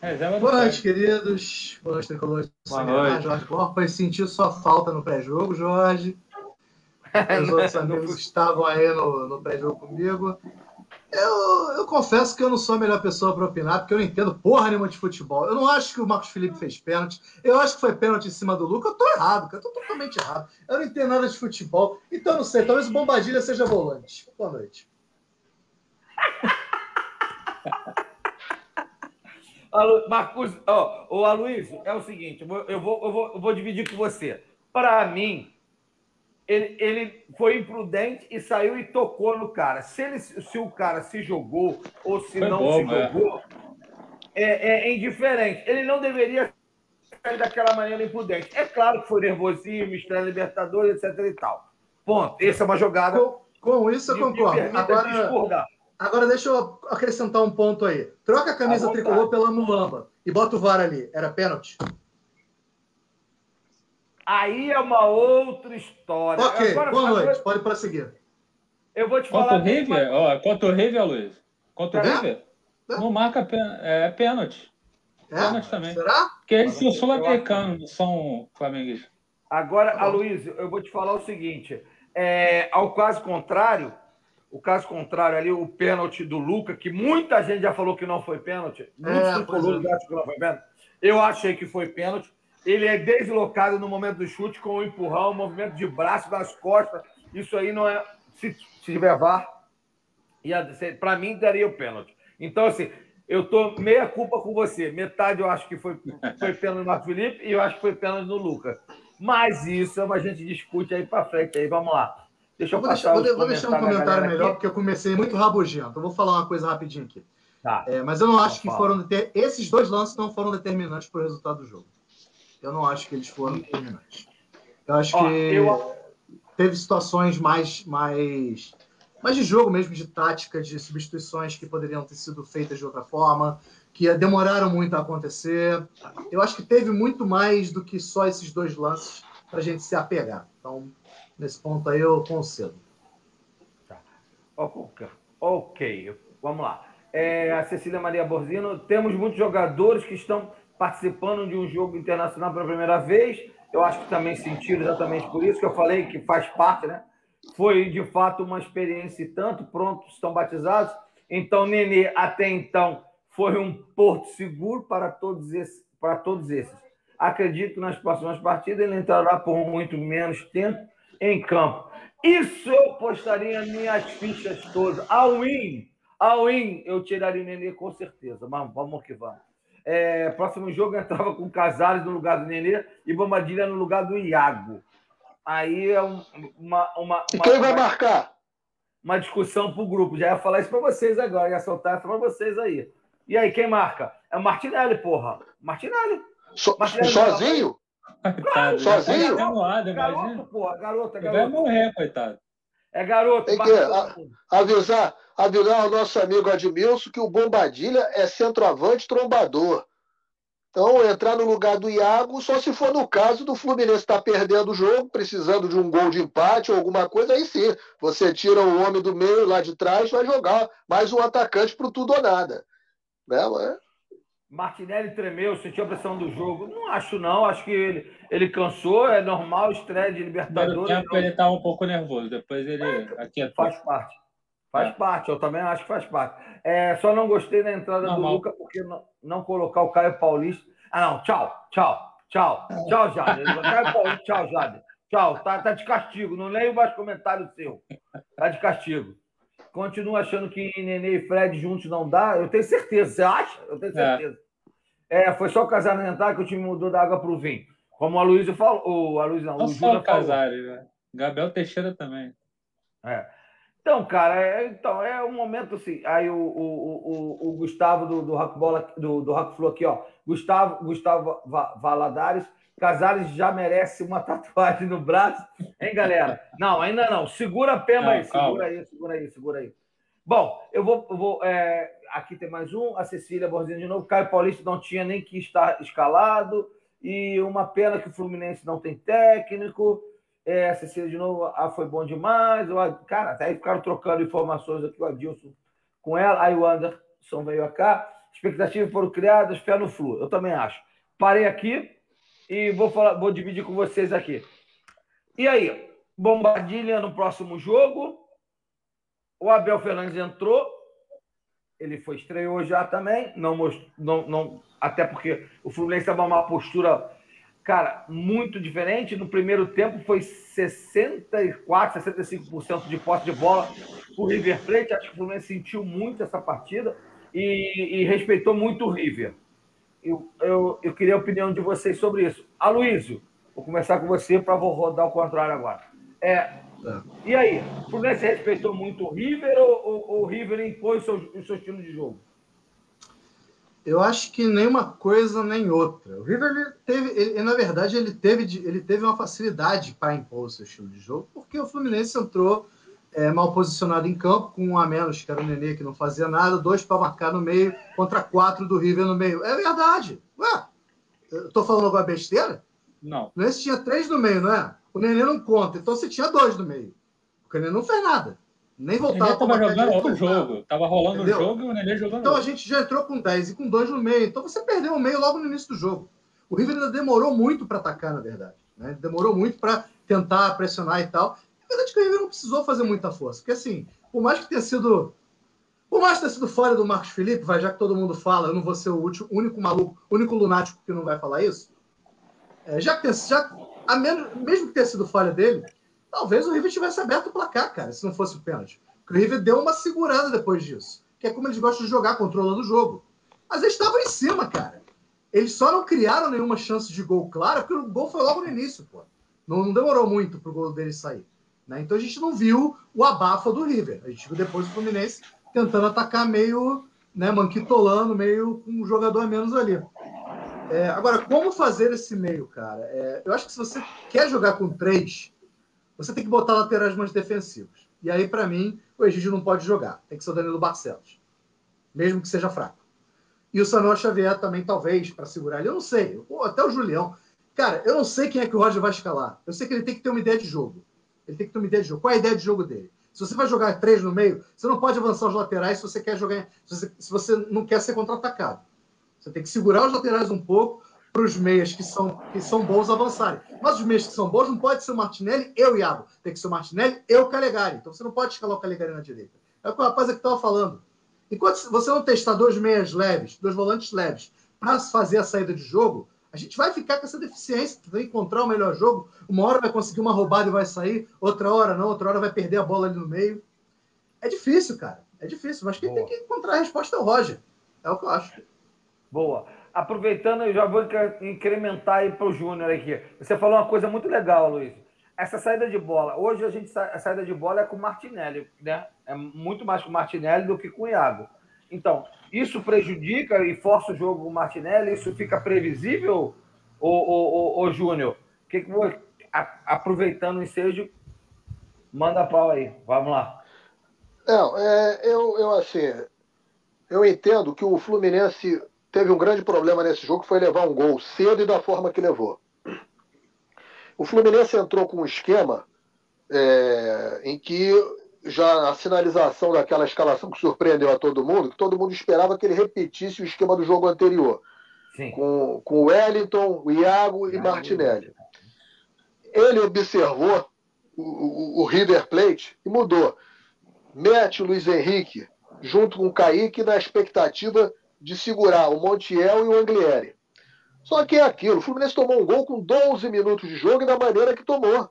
É, boa noite, queridos. Boa noite, tricolores. Boa noite. Jorge Corpa. Sentiu sua falta no pré-jogo, Jorge. Os outros amigos estavam aí no, no pré-jogo comigo. Eu, eu, confesso que eu não sou a melhor pessoa para opinar, porque eu não entendo porra nenhuma de futebol. Eu não acho que o Marcos Felipe fez pênalti. Eu acho que foi pênalti em cima do Luca. Eu tô errado, cara. Eu tô totalmente errado. Eu não entendo nada de futebol. Então, não sei. Talvez o Bombadilha seja volante. Boa noite. Marcos, ó, oh, Aloysio, é o seguinte, eu vou, eu vou, eu vou, eu vou dividir com você. Para mim, ele, ele foi imprudente e saiu e tocou no cara. Se, ele, se o cara se jogou ou se foi não bom, se né? jogou, é, é, indiferente. Ele não deveria sair daquela maneira imprudente. É claro que foi nervosismo, estreia Libertadores, etc. e tal. Ponto. Essa é uma jogada. Com, com isso eu concordo. Agora, agora deixa eu acrescentar um ponto aí. Troca a camisa tricolor pela mulamba e bota o VAR ali. Era pênalti? Aí é uma outra história. Ok, Agora, boa noite, vou... pode prosseguir. Eu vou te falar. Contra o River, ó, contra o River, Luiz. Contra o é? River, é? não marca é, pênalti. É? Pênalti também. Será? Porque eles são sul-americanos, são flamenguistas. Agora, tá Aloysio, eu vou te falar o seguinte: é, ao caso contrário, o caso contrário ali, o pênalti do Luca, que muita gente já falou que não foi pênalti, muitos é, tricolores é. acham que não foi pênalti. Eu achei que foi pênalti ele é deslocado no momento do chute com o empurrão, o movimento de braço das costas. Isso aí não é. Se, se tiver VAR, para mim daria o pênalti. Então, assim, eu tô meia culpa com você. Metade eu acho que foi, foi pênalti no Marco Felipe e eu acho que foi pênalti no Lucas. Mas isso a gente discute aí para frente. Aí vamos lá. Deixa eu, vou deixar, vou, vou deixar um comentário melhor, aqui. porque eu comecei muito rabugento. Eu vou falar uma coisa rapidinho aqui. Tá. É, mas eu não acho que foram. Esses dois lances não foram determinantes para o resultado do jogo. Eu não acho que eles foram determinantes. Eu acho Ó, que eu... teve situações mais, mais, mais de jogo mesmo, de tática, de substituições que poderiam ter sido feitas de outra forma, que demoraram muito a acontecer. Eu acho que teve muito mais do que só esses dois lances para a gente se apegar. Então, nesse ponto aí, eu concedo. Tá. Ok, vamos lá. É, a Cecília Maria Borzino, temos muitos jogadores que estão participando de um jogo internacional pela primeira vez. Eu acho que também sentiram exatamente por isso que eu falei que faz parte, né? Foi de fato uma experiência e tanto, prontos, estão batizados. Então, Nenê, até então, foi um porto seguro para todos esses. Para todos esses. Acredito que nas próximas partidas ele entrará por muito menos tempo em campo. Isso eu postaria minhas fichas todas. Ao win, ao win, eu tiraria o Nenê com certeza. Mas vamos que vamos. É, próximo jogo entrava com Casares no lugar do Nenê e Bombadilha no lugar do Iago. Aí é um, uma, uma, E quem vai marcar? Uma discussão para o grupo. Já ia falar isso para vocês agora, ia soltar isso para vocês aí. E aí, quem marca? É o Martinelli, porra. Martinelli. So, Martinelli sozinho? Coitado, sozinho? Tá moado, garoto, porra, garoto, Ele vai garoto. morrer, coitado. É garoto. Tem que a- avisar, avisar o nosso amigo Admilson que o Bombadilha é centroavante trombador. Então, entrar no lugar do Iago, só se for no caso do Fluminense estar perdendo o jogo, precisando de um gol de empate ou alguma coisa, aí sim. Você tira o homem do meio lá de trás, vai jogar mais um atacante pro tudo ou nada. Né? Mas- Martinelli tremeu, sentiu a pressão do jogo. Não acho, não. Acho que ele, ele cansou, é normal, estreia de Primeiro Libertadores. tempo não. ele estava um pouco nervoso, depois ele aquietou. Faz parte. Faz É. parte, eu também acho que faz parte. É, só não gostei da entrada do Normal. Luca, porque não, não colocar o Caio Paulista. Ah, não, tchau, tchau, tchau, tchau, Jade. Caio Paulista, tchau, Jade. Tchau, tá, tá de castigo. Não leio mais comentário seu. Tá de castigo. Continuo achando que Nenê e Fred juntos não dá. Eu tenho certeza. Você acha? Eu tenho certeza. É, foi só o Casares entrar que o time mudou da água pro vinho. Como o Aloysio falou. O Aloysio não, Não o só o. Casares, né? Gabriel Teixeira também. É. Então, cara, é, então, é um momento assim. Aí o, o, o, o Gustavo do, do Rock Bola, do, do Rock Flow aqui, ó. Gustavo, Gustavo Va- Valadares. Casares já merece uma tatuagem no braço, hein, galera? Não, ainda não. Segura a Não, aí, segura aí, segura aí, segura aí. Bom, eu vou. eu vou é, aqui tem mais um, a Cecília Borzinho de novo. Caio Paulista não tinha nem que estar escalado. E uma pena que o Fluminense não tem técnico. É, a Cecília de novo, ah, foi bom demais. O Ad- Cara, até aí ficaram trocando informações aqui, o Adilson com ela. Aí o Anderson veio cá. Expectativas foram criadas, fé no Flu. Eu também acho. Parei aqui e vou, falar, vou dividir com vocês aqui. E aí, Bombadilha no próximo jogo. O Abel Fernandes entrou. Ele foi estreou já também. Não, most- não, não, até porque o Fluminense estava numa postura, cara, muito diferente. No primeiro tempo foi 64, 65% de posse de bola o River Plate. Acho que o Fluminense sentiu muito essa partida e, e respeitou muito o River. Eu, eu, eu queria a opinião de vocês sobre isso. Aloysio, vou começar com você para vou rodar o contrário agora. É, e aí, o Fluminense respeitou muito o River ou, ou- ou o River impôs o seu, o seu estilo de jogo? Eu acho que nem uma coisa nem outra. O River ele teve, ele, na verdade, ele teve, ele teve uma facilidade para impor o seu estilo de jogo, porque o Fluminense entrou é, mal posicionado em campo, com um a menos, que era o Nenê, que não fazia nada, dois para marcar no meio, contra quatro do River no meio. É verdade. Ué, eu tô falando alguma besteira? Não. O Fluminense tinha três no meio, não é? O Nenê não conta, então você tinha dois no meio. Porque o Nenê não fez nada. Nem O voltava marcar jogando outro jogo. Tava rolando o Entendeu? jogo e o Nenê jogando Então a outro. gente já entrou com 10 e com 2 no meio. Então você perdeu o meio logo no início do jogo. O River ainda demorou muito para atacar, na verdade. Né? Demorou muito para tentar pressionar e tal. Na verdade, é que o River não precisou fazer muita força. Porque assim, por mais que tenha sido. Por mais que tenha sido fora do Marcos Felipe, vai, já que todo mundo fala, eu não vou ser o último, único maluco, o único lunático que não vai falar isso. É, já que já, a menos, mesmo que tenha sido falha dele, talvez o River tivesse aberto o placar, cara, se não fosse o pênalti. Porque o River deu uma segurada depois disso. Que é como eles gostam de jogar, controlando o jogo. Mas eles estavam em cima, cara. Eles só não criaram nenhuma chance de gol clara, porque o gol foi logo no início, pô. Não, não demorou muito pro gol deles sair. né? Então a gente não viu o abafa do River. A gente viu depois o Fluminense tentando atacar meio né, manquitolando, meio com um jogador a menos ali. É, agora, como fazer esse meio, cara? É, eu acho que se você quer jogar com três, você tem que botar laterais mais defensivos. E aí, para mim, o Egídio não pode jogar. Tem que ser o Danilo Barcelos. Mesmo que seja fraco. E o Samuel Xavier também, talvez, para segurar ele. Eu não sei. Pô, até o Julião. Cara, eu não sei quem é que o Roger vai escalar. Eu sei que ele tem que ter uma ideia de jogo. Ele tem que ter uma ideia de jogo. Qual é a ideia de jogo dele? Se você vai jogar três no meio, você não pode avançar os laterais se você quer jogar. Se você, se você não quer ser contra-atacado. Você tem que segurar os laterais um pouco para os meias que são, que são bons avançarem. Mas os meias que são bons não pode ser o Martinelli e o Iago. Tem que ser o Martinelli e o Calegari. Então você não pode escalar o Calegari na direita. É o que o rapaz aqui estava falando. Enquanto você não testar dois meias leves, dois volantes leves, para fazer a saída de jogo, a gente vai ficar com essa deficiência, vai encontrar o melhor jogo. Uma hora vai conseguir uma roubada e vai sair, outra hora não, outra hora vai perder a bola ali no meio. É difícil, cara. É difícil, mas quem Boa. tem que encontrar a resposta é o Roger. É o que eu acho. Boa. aproveitando, eu já vou incrementar aí para o Júnior aqui. Você falou uma coisa muito legal, Luiz. Essa saída de bola. Hoje a gente a saída de bola é com o Martinelli, né? É muito mais com o Martinelli do que com o Iago. Então, isso prejudica e força o jogo com o Martinelli? Isso fica previsível, ô, ô, ô, ô Júnior? Que que vou, aproveitando o ensejo, manda pau aí. Vamos lá. Não, é, eu, eu assim, eu entendo que o Fluminense teve um grande problema nesse jogo, que foi levar um gol cedo e da forma que levou. O Fluminense entrou com um esquema é, em que já a sinalização daquela escalação que surpreendeu a todo mundo, que todo mundo esperava que ele repetisse o esquema do jogo anterior. Sim. Com, com o Wellington, o Iago e Martinelli. Ele observou o, o, o River Plate e mudou. Mete o Luiz Henrique junto com o Kaique na expectativa de segurar o Montiel e o Anglieri. Só que é aquilo, o Fluminense tomou um gol com 12 minutos de jogo e da maneira que tomou.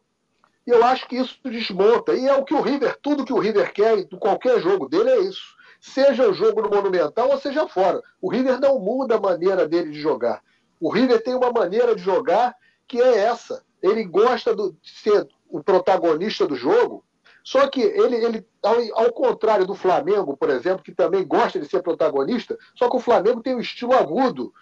E eu acho que isso desmonta. E é o que o River, tudo que o River quer em qualquer jogo dele é isso. Seja o jogo no Monumental ou seja fora. O River não muda a maneira dele de jogar. O River tem uma maneira de jogar que é essa. Ele gosta de ser o protagonista do jogo só que ele, ele ao, ao, contrário do Flamengo, por exemplo, que também gosta de ser protagonista, só que o Flamengo tem um estilo agudo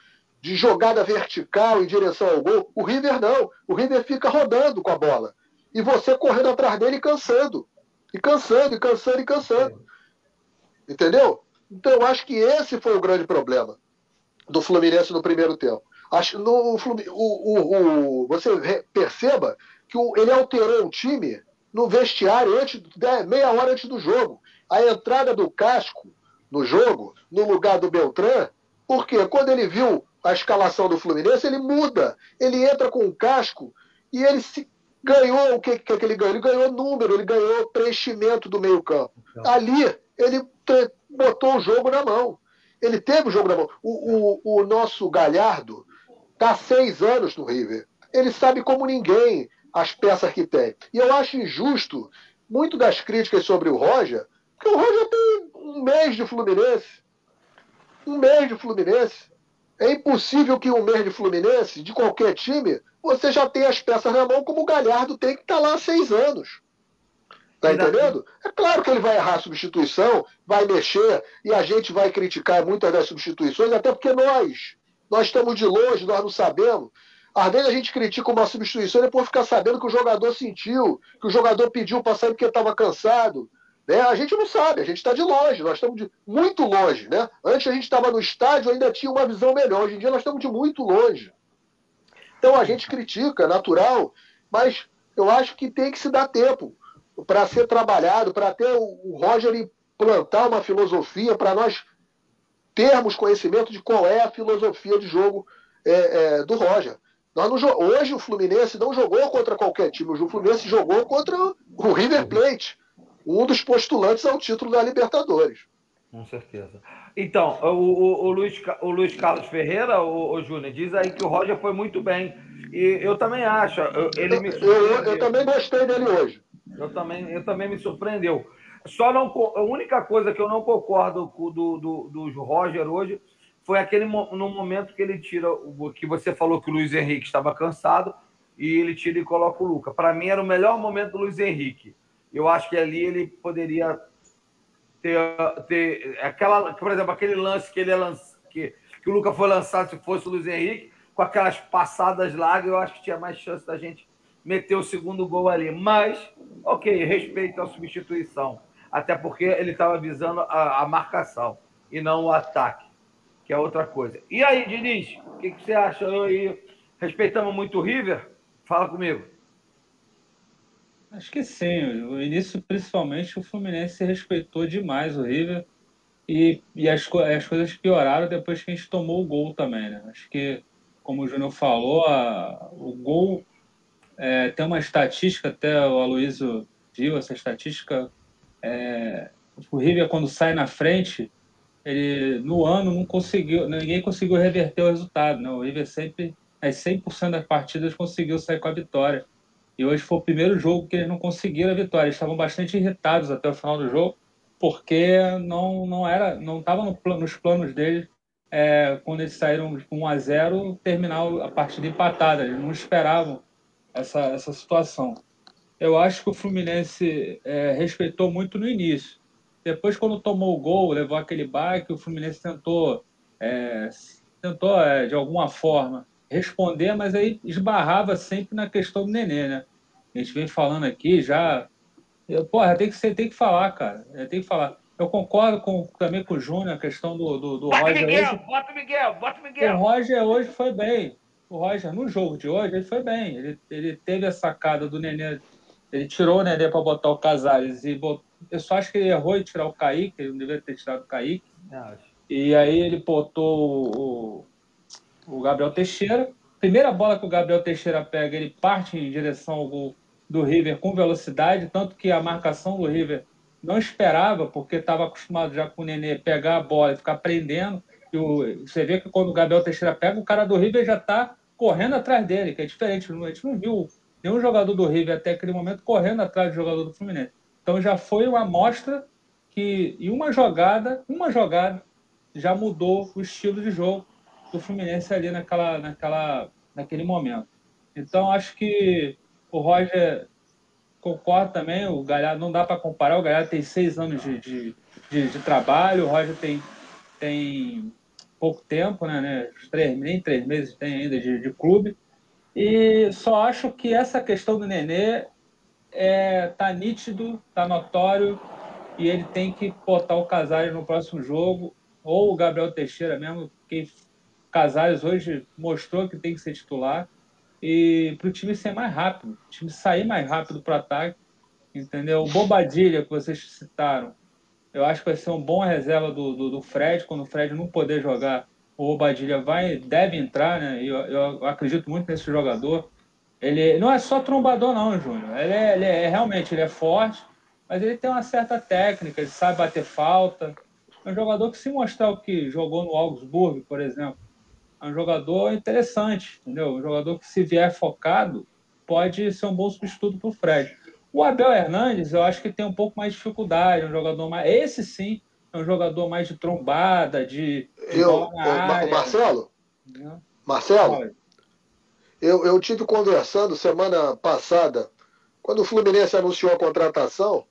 de jogada vertical em direção ao gol. O River não. O River fica rodando com a bola. E você correndo atrás dele e cansando. E cansando, e cansando, e cansando. Entendeu? Então eu acho que esse foi o grande problema do Fluminense no primeiro tempo. Acho, no, o, o, o, você perceba que ele alterou o time no vestiário antes, meia hora antes do jogo. A entrada do Casco no jogo, no lugar do Beltrán, porque quando ele viu a escalação do Fluminense, ele muda. Ele entra com o Casco e ele se ganhou o que, que, que ele ganhou? Ele ganhou número, ele ganhou preenchimento do meio-campo. Então. Ali, ele botou o jogo na mão. Ele teve o jogo na mão. O, o, o nosso Galhardo está há seis anos no River. Ele sabe como ninguém as peças que tem. E eu acho injusto muito das críticas sobre o Roger, porque o Roger tem um mês de Fluminense. Um mês de Fluminense. É impossível que um mês de Fluminense, de qualquer time, você já tenha as peças na mão, como o Galhardo tem, que está lá há seis anos. Tá entendendo? É claro que ele vai errar a substituição, vai mexer, e a gente vai criticar muitas das substituições, até porque nós, nós estamos de longe, nós não sabemos. Às vezes a gente critica uma substituição e depois fica sabendo que o jogador sentiu, que o jogador pediu para sair porque estava cansado. Né? A gente não sabe, a gente está de longe, nós estamos de muito longe. Né? Antes a gente estava no estádio, ainda tinha uma visão melhor. Hoje em dia nós estamos de muito longe. Então a gente critica, é natural, mas eu acho que tem que se dar tempo para ser trabalhado, para até o Roger implantar uma filosofia, para nós termos conhecimento de qual é a filosofia de jogo é, é, do Roger. Nós não, hoje o Fluminense não jogou contra qualquer time, o Fluminense jogou contra o River Plate, um dos postulantes ao título da Libertadores. Com certeza. Então, o, o, o, Luiz, o Luiz Carlos Ferreira, o, o Júnior, diz aí que o Roger foi muito bem. E eu também acho. Ele me eu, eu, também gostei dele hoje. Eu também, eu também me surpreendeu. Só não, a única coisa que eu não concordo com do, do, do Roger hoje foi aquele no momento que ele tira o que você falou que o Luiz Henrique estava cansado e ele tira e coloca o Luca. Para mim era o melhor momento do Luiz Henrique. Eu acho que ali ele poderia ter, ter aquela, por exemplo, aquele lance que ele é que, que o Luca foi lançado se fosse o Luiz Henrique, com aquelas passadas largas, eu acho que tinha mais chance da gente meter o segundo gol ali. Mas, ok, respeito a substituição. Até porque ele estava visando a, a marcação e não o ataque que é outra coisa. E aí, Diniz, o que, que, você acha? aí, respeitamos muito o River? Fala comigo. Acho que sim. No início, principalmente, o Fluminense respeitou demais o River. E, e as, as coisas pioraram depois que a gente tomou o gol também, né? Acho que, como o Júnior falou, a, o gol é, tem uma estatística, até o Aloysio viu essa estatística. É, o River, quando sai na frente, ele no ano não conseguiu, ninguém conseguiu reverter o resultado, né? O River sempre, as 100% das partidas conseguiu sair com a vitória. E hoje foi o primeiro jogo que eles não conseguiram a vitória. Eles estavam bastante irritados até o final do jogo, porque não não era, não estava no, nos planos deles é, quando eles saíram com 1 a 0 terminar a partida empatada. Eles não esperavam essa, essa situação. Eu acho que o Fluminense é, respeitou muito no início. Depois, quando tomou o gol, levou aquele baque, o Fluminense tentou, é, tentou é, de alguma forma responder, mas aí esbarrava sempre na questão do Nenê, né? A gente vem falando aqui já. Eu, porra, tem que, tem que falar, cara. Tem que falar. Eu concordo com, também com o Júnior, a questão do, do, do bota Roger. Miguel, hoje. Bota o Miguel, bota o Miguel. O Roger hoje foi bem. O Roger, no jogo de hoje, ele foi bem. Ele, ele teve a sacada do Nenê. Ele tirou o Nenê para botar o Casares e botou. Eu só acho que ele errou em tirar o Kaique, ele não deveria ter tirado o Kaique. E aí ele botou o, o Gabriel Teixeira. Primeira bola que o Gabriel Teixeira pega, ele parte em direção ao gol do River com velocidade, tanto que a marcação do River não esperava, porque estava acostumado já com o Nenê pegar a bola e ficar prendendo. E o, você vê que quando o Gabriel Teixeira pega, o cara do River já está correndo atrás dele, que é diferente. A gente não viu nenhum jogador do River até aquele momento correndo atrás do jogador do Fluminense. Então já foi uma amostra que, e uma jogada, uma jogada, já mudou o estilo de jogo do Fluminense ali naquela, naquela, naquele momento. Então acho que o Roger concordo também, o Galhardo não dá para comparar, o Galhardo tem seis anos de, de, de, de, trabalho, o Roger tem, tem pouco tempo, né, né três, nem três meses tem ainda de, de clube, e só acho que essa questão do Nenê é, tá nítido, tá notório, e ele tem que botar o Casares no próximo jogo, ou o Gabriel Teixeira mesmo, que Casares hoje mostrou que tem que ser titular, e para o time ser mais rápido, o time sair mais rápido para o ataque, entendeu? O Bobadilha, que vocês citaram, eu acho que vai ser um bom reserva do, do, do Fred, quando o Fred não poder jogar, o Bobadilha vai, deve entrar, né? Eu, eu acredito muito nesse jogador. Ele não é só trombador, não, Júnior. Ele, é, ele é realmente ele é forte, mas ele tem uma certa técnica, ele sabe bater falta. É um jogador que, se mostrar o que jogou no Augsburg, por exemplo, é um jogador interessante, entendeu? Um jogador que, se vier focado, pode ser um bom substituto para o Fred. O Abel Hernandes, eu acho que tem um pouco mais de dificuldade, um jogador mais. Esse sim, é um jogador mais de trombada, de. de eu, área, Marcelo? Marcelo? Eu, eu tive conversando semana passada, quando o Fluminense anunciou a contratação,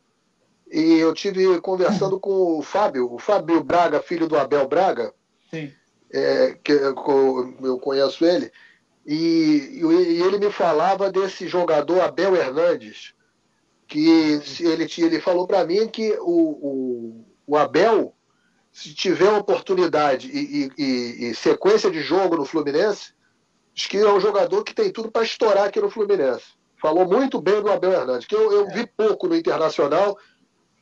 e eu tive conversando com o Fábio, o Fábio Braga, filho do Abel Braga. Sim é, que eu conheço ele, e, e, ele me falava desse jogador Abel Hernandes, que ele, ele falou para mim que o, o, o, Abel, se tiver oportunidade e, e, e, sequência de jogo no Fluminense, diz que é um jogador que tem tudo para estourar aqui no Fluminense. Falou muito bem do Abel Hernandes, que eu, eu vi pouco no Internacional,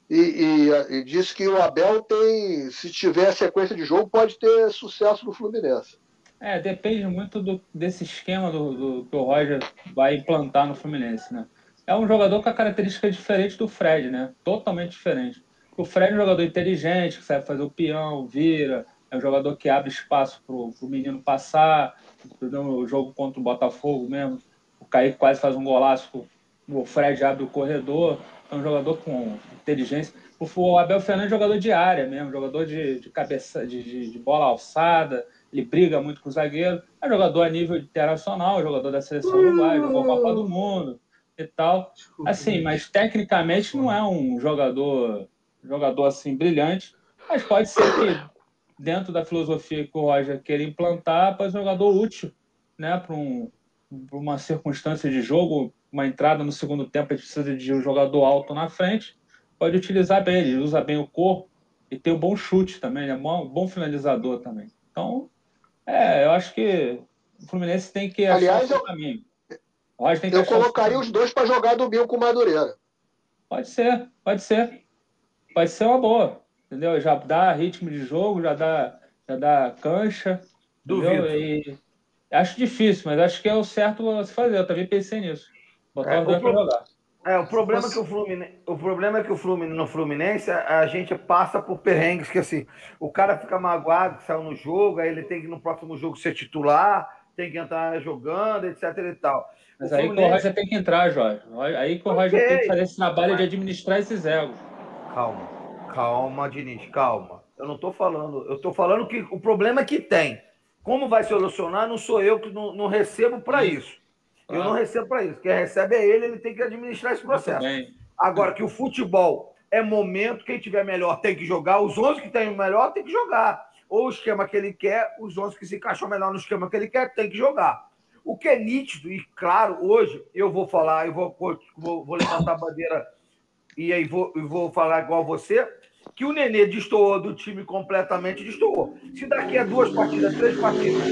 e, e, e, disse que o Abel tem, se tiver sequência de jogo, pode ter sucesso no Fluminense. É, depende muito do, desse esquema do, do, que o Roger vai implantar no Fluminense, né? É um jogador com a característica diferente do Fred, né? Totalmente diferente. O Fred é um jogador inteligente, que sabe fazer o peão, vira, é um jogador que abre espaço para o menino passar. No jogo contra o Botafogo mesmo, o Kaique quase faz um golaço, o Fred abre o corredor é um jogador com inteligência. O Abel Fernandes é um jogador de área mesmo, jogador de, de cabeça, de, de, de, bola alçada, ele briga muito com o zagueiro, é jogador a nível internacional, jogador da seleção uruguaia, jogou a Copa do Mundo e tal. Assim, mas tecnicamente não é um jogador, jogador assim brilhante, mas pode ser que dentro da filosofia que o Roger queira implantar, ser um jogador útil, né, para um, uma circunstância de jogo uma entrada no segundo tempo, ele precisa de um jogador alto na frente, pode utilizar bem, ele usa bem o corpo e tem um bom chute também, ele é um bom finalizador também. Então, é, eu acho que o Fluminense tem que Aliás, eu, caminho. Tem que eu colocaria os dois para jogar domingo com o Madureira. Pode ser, pode ser. Pode ser uma boa. Entendeu? Já dá ritmo de jogo, já dá, já dá cancha. Duvido. E acho difícil, mas acho que é o certo a se fazer. Eu também pensei nisso. Botar é, o, pro... jogar. É, o problema Você... é que o Fluminense, o problema é que o Fluminense, no Fluminense a gente passa por perrengues que assim, o cara fica magoado que saiu no jogo, aí ele tem que no próximo jogo ser titular, tem que entrar jogando, etc e tal. Mas o aí Fluminense... que o Roger tem que entrar, Jorge. Aí que o Roger okay. tem que fazer esse trabalho de administrar esses egos. Calma, calma, Diniz, calma. Eu não estou falando. Eu estou falando que o problema é que tem. Como vai solucionar, não sou eu que não, não recebo para isso. Eu não recebo para isso. Quem recebe é ele, ele tem que administrar esse processo. Agora, que o futebol é momento, quem tiver melhor tem que jogar, os 11 que tem melhor tem que jogar. Ou o esquema que ele quer, os 11 que se encaixam melhor no esquema que ele quer, tem que jogar. O que é nítido e claro, hoje, eu vou falar, eu vou, vou, vou levantar a bandeira e aí vou, vou falar igual você, que o Nenê destoou do time completamente, destoou. Se daqui a duas partidas, três partidas,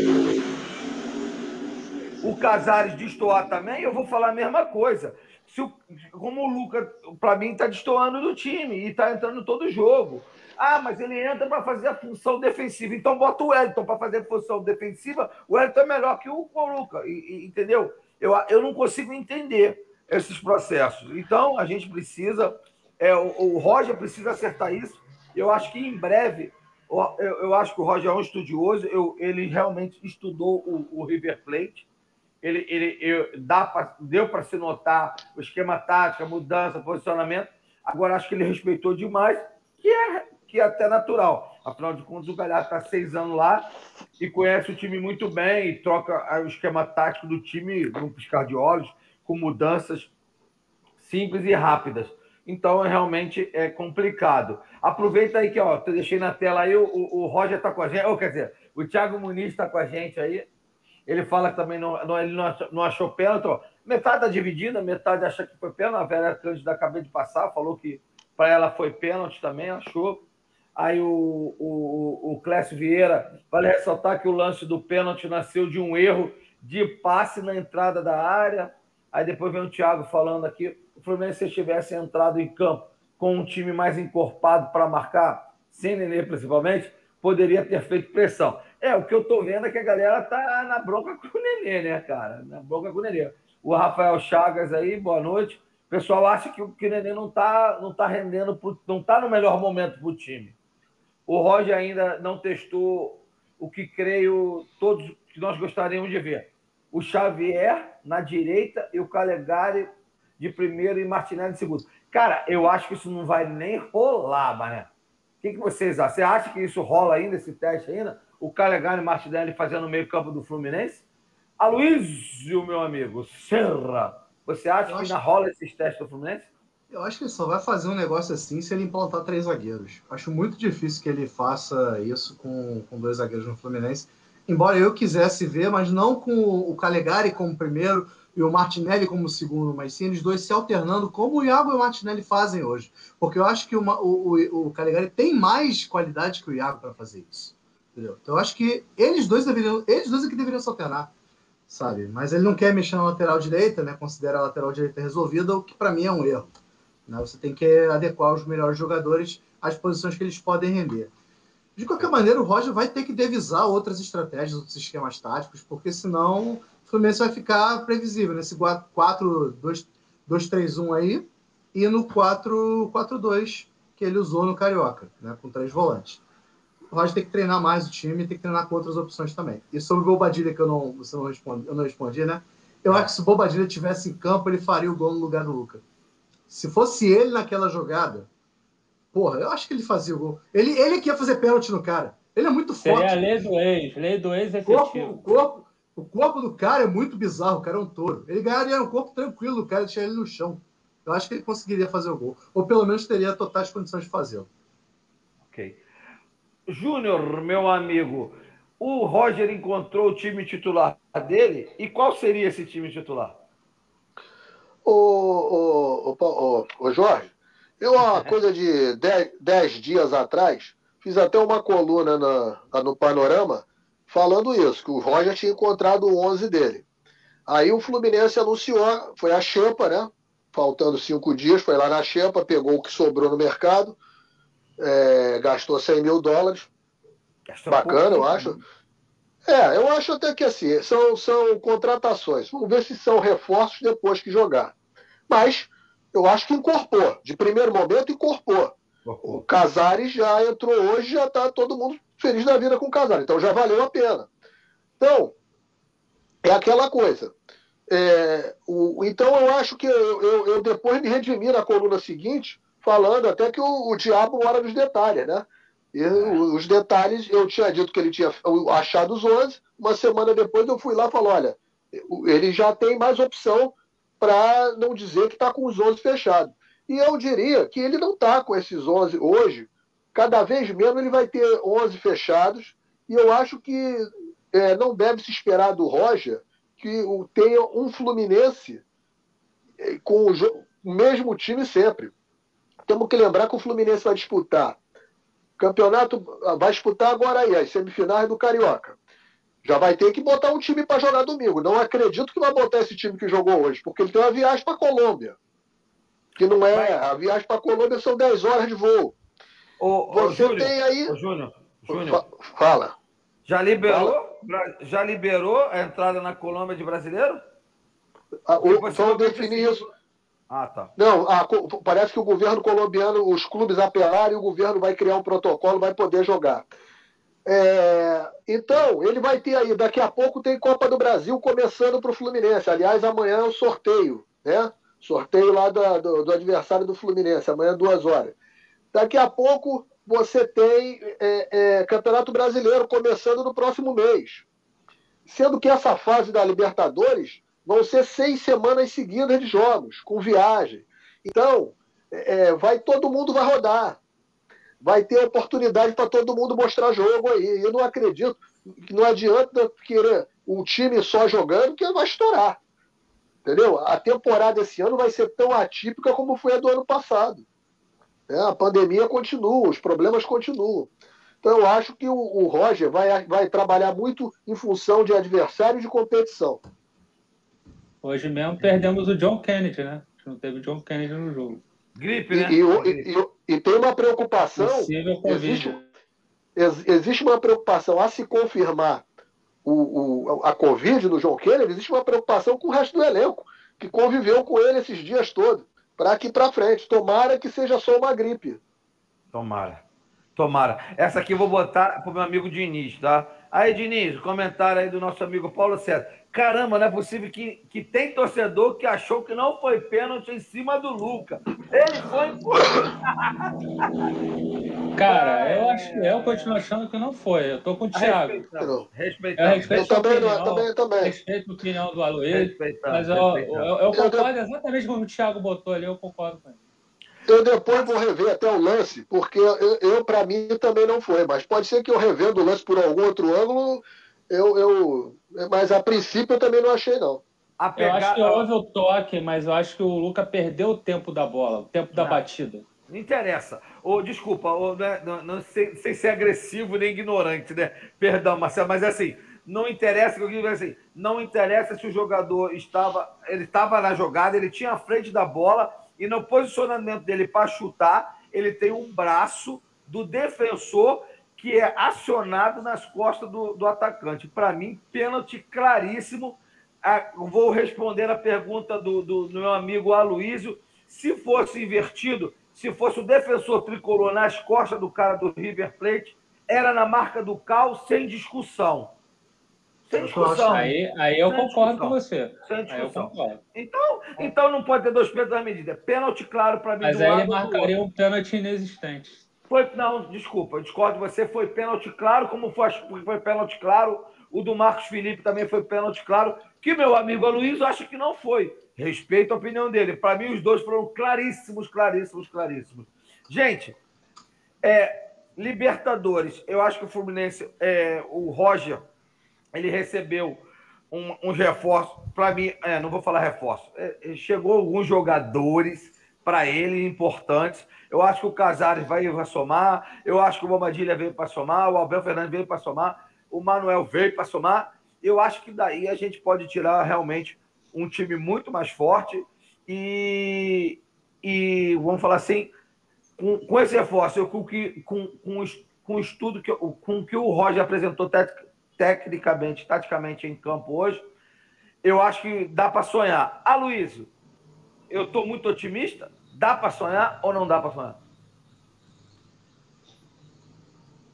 o Casares destoar também, eu vou falar a mesma coisa. Se o, como o Lucas, para mim, está destoando do time e está entrando todo jogo. Ah, mas ele entra para fazer a função defensiva. Então bota o Wellington para fazer a função defensiva. O Wellington é melhor que o, Lucas, entendeu? Eu, eu não consigo entender esses processos. Então, a gente precisa, é, o, o Roger precisa acertar isso. Eu acho que em breve, eu, eu acho que o Roger é um estudioso, eu, ele realmente estudou o, o River Plate. Ele, ele, eu, dá pra, deu para se notar o esquema tático, mudança, posicionamento. Agora, acho que ele respeitou demais, que é, que é até natural. Afinal de contas, o Galhardo está seis anos lá e conhece o time muito bem e troca o esquema tático do time num piscar de olhos com mudanças simples e rápidas. Então, realmente é complicado. Aproveita aí que, ó, eu deixei na tela aí, o, o Roger está com a gente, ou quer dizer, o Thiago Muniz está com a gente aí. Ele fala que também não, não, ele não achou, não achou pênalti. Ó. Metade está dividida, metade acha que foi pênalti. A Vera Cândida acabei de passar, falou que para ela foi pênalti também, achou. Aí o, o, o Clécio Vieira, vale ressaltar que o lance do pênalti nasceu de um erro de passe na entrada da área. Aí depois vem o Thiago falando aqui, o Fluminense se tivesse entrado em campo com um time mais encorpado para marcar, sem Nenê principalmente, poderia ter feito pressão. É, o que eu tô vendo é que a galera tá na bronca com o Nenê, né, cara? Na bronca com o Nenê. O Rafael Chagas aí, boa noite. O pessoal acha que, que o Nenê não tá, não tá rendendo, pro, não tá no melhor momento para o time. O Roger ainda não testou o que creio todos que nós gostaríamos de ver o Xavier na direita e o Calegari de primeiro e Martinelli de segundo. Cara, eu acho que isso não vai nem rolar, Mané. O que, que vocês acham? Você acha que isso rola ainda, esse teste ainda? O Calegari e Martinelli fazendo o meio campo do Fluminense? Aloysio, meu amigo, Serra, você acha eu que ainda acho... rola esses testes do Fluminense? Eu acho que ele só vai fazer um negócio assim se ele implantar três zagueiros. Acho muito difícil que ele faça isso com, com dois zagueiros no Fluminense embora eu quisesse ver, mas não com o Calegari como primeiro e o Martinelli como segundo, mas sim eles dois se alternando, como o Iago e o Martinelli fazem hoje. Porque eu acho que o, o, o Calegari tem mais qualidade que o Iago para fazer isso. Entendeu? Então eu acho que eles dois deveriam, eles dois é que deveriam se alternar, sabe? Mas ele não quer mexer na lateral direita, né? Considera a lateral direita resolvida, o que para mim é um erro. Né? Você tem que adequar os melhores jogadores às posições que eles podem render. De qualquer maneira, o Roger vai ter que devisar outras estratégias, outros esquemas táticos, porque senão Fluminense vai ficar previsível nesse 4-2-3-1 aí e no 4-4-2 que ele usou no Carioca, né, com três volantes. O Roger tem que treinar mais o time e tem que treinar com outras opções também. E sobre o Bobadilha, que eu não, você não responde, eu não respondi, né? Eu acho que se o Bobadilha tivesse em campo, ele faria o gol no lugar do Luca. Se fosse ele naquela jogada, Porra, eu acho que ele fazia o gol. Ele, ele que ia fazer pênalti no cara. Ele é muito forte. Seria a lei do ex, lei do ex é corpo, corpo, o corpo do cara é muito bizarro, o cara é um touro. Ele ganharia um corpo tranquilo do cara, deixar ele no chão. Eu acho que ele conseguiria fazer o gol. Ou pelo menos teria totais condições de fazê-lo. Ok. Júnior, meu amigo, o Roger encontrou o time titular dele. E qual seria esse time titular? Ô, ô, ô, ô, ô Jorge, eu, há coisa de 10 dias atrás, fiz até uma coluna na, no Panorama falando isso, que o Roger tinha encontrado o 11 dele. Aí o Fluminense anunciou, foi a Champa, né? Faltando cinco dias, foi lá na Champa, pegou o que sobrou no mercado, é, gastou 100 mil dólares. Gastou Bacana, eu acho. É, eu acho até que assim, são, são contratações. Vamos ver se são reforços depois que jogar. Mas eu acho que incorporou. De primeiro momento, incorporou. O Casares já entrou hoje, já está todo mundo feliz da vida com o Casares. Então já valeu a pena. Então, é aquela coisa. É, o, então eu acho que eu, eu, eu, depois me redimi na coluna seguinte, falando até que o, o diabo mora nos detalhes, né? E os detalhes, eu tinha dito que ele tinha achado os 11, uma semana depois eu fui lá e falei, olha, ele já tem mais opção para não dizer que está com os 11 fechados. E eu diria que ele não está com esses 11 hoje, cada vez menos ele vai ter 11 fechados, e eu acho que é, não deve se esperar do Roger que tenha um Fluminense é, com o, o mesmo time sempre. Temos que lembrar que o Fluminense vai disputar campeonato, vai disputar agora aí as semifinais do Carioca. Já vai ter que botar um time para jogar domingo. Não acredito que vai botar esse time que jogou hoje, porque ele tem uma viagem para Colômbia. Que não é. A viagem para Colômbia são 10 horas de voo. Ô, Você Júnior, tem aí. Ô, Júnior, Júnior. Fala. Já liberou, Fala. já liberou a entrada na Colômbia de brasileiro? Ah, o, só definir isso. Ah, tá. Não, a, parece que o governo colombiano, os clubes apelaram e o governo vai criar um protocolo, vai poder jogar. É, então, ele vai ter aí, daqui a pouco tem Copa do Brasil começando para o Fluminense. Aliás, amanhã é o sorteio, né? Sorteio lá do, do, do, adversário do Fluminense, amanhã duas horas. Daqui a pouco você tem é, é, Campeonato Brasileiro começando no próximo mês. Sendo que essa fase da Libertadores vão ser seis semanas seguidas de jogos, com viagem. Então, é, vai todo mundo vai rodar vai ter oportunidade para todo mundo mostrar jogo aí. Eu não acredito que não adianta querer um time só jogando que vai estourar. Entendeu? A temporada esse ano vai ser tão atípica como foi a do ano passado. É, a pandemia continua, os problemas continuam. Então eu acho que o, o Roger vai, vai trabalhar muito em função de adversário de competição. Hoje mesmo perdemos o John Kennedy, né? Não teve o John Kennedy no jogo. Gripe, né? E, e, e, e tem uma preocupação. Existe, existe uma preocupação a se confirmar o, o, a Covid no João Kennedy, existe uma preocupação com o resto do elenco, que conviveu com ele esses dias todos, para aqui para frente. Tomara que seja só uma gripe. Tomara. Tomara. Essa aqui eu vou botar para o meu amigo Diniz, tá? Aí, Diniz, comentário aí do nosso amigo Paulo César. Caramba, não é possível que, que tem torcedor que achou que não foi pênalti em cima do Luca. Ele foi. Cara, eu, acho, eu continuo achando que não foi. Eu tô com o Thiago. Respeitando. Eu respeito eu também, opinião, também, também. Respeito a opinião do Aloysio. Mas eu, eu, eu, eu concordo exatamente como o Thiago botou ali, eu concordo com ele. Eu depois vou rever até o lance, porque eu, eu para mim também não foi, mas pode ser que eu revendo o lance por algum outro ângulo, eu, eu, mas a princípio eu também não achei não. Eu acho que houve o toque, mas eu acho que o Luca perdeu o tempo da bola, o tempo da não, batida. Não interessa. Ou, desculpa, ou, né, não, não, sei, sei ser agressivo nem ignorante, né? Perdão, Marcelo, mas assim, não interessa, assim, não interessa se o jogador estava, ele estava na jogada, ele tinha a frente da bola e no posicionamento dele para chutar, ele tem um braço do defensor que é acionado nas costas do, do atacante. Para mim, pênalti claríssimo. vou responder a pergunta do, do, do meu amigo Aloísio. Se fosse invertido, se fosse o defensor tricolor nas costas do cara do River Plate, era na marca do cal sem discussão. Sem discussão. Aí, aí eu Sem concordo discussão. com você. Sem discussão. Então, então não pode ter dois pesos na medida. Pênalti claro para mim. Mas aí ele marcaria um pênalti inexistente. Foi, não, desculpa, eu discordo de você. Foi pênalti claro, como foi, foi pênalti claro. O do Marcos Felipe também foi pênalti claro. Que meu amigo Luiz acha que não foi. Respeito a opinião dele. Para mim, os dois foram claríssimos, claríssimos, claríssimos. Gente, é, Libertadores, eu acho que o Fluminense, é, o Roger ele recebeu um, um reforço. Para mim, é, não vou falar reforço. É, é chegou alguns jogadores para ele importantes. Eu acho que o Casares vai, vai somar. Eu acho que o Bomadilha veio para somar. O Abel Fernandes veio para somar. O Manuel veio para somar. Eu acho que daí a gente pode tirar realmente um time muito mais forte. E, e vamos falar assim, com, com esse reforço, com, com, com, com o estudo que, com que o Roger apresentou tecnicamente, taticamente em campo hoje, eu acho que dá para sonhar. Aloysio, eu estou muito otimista? Dá para sonhar ou não dá para sonhar?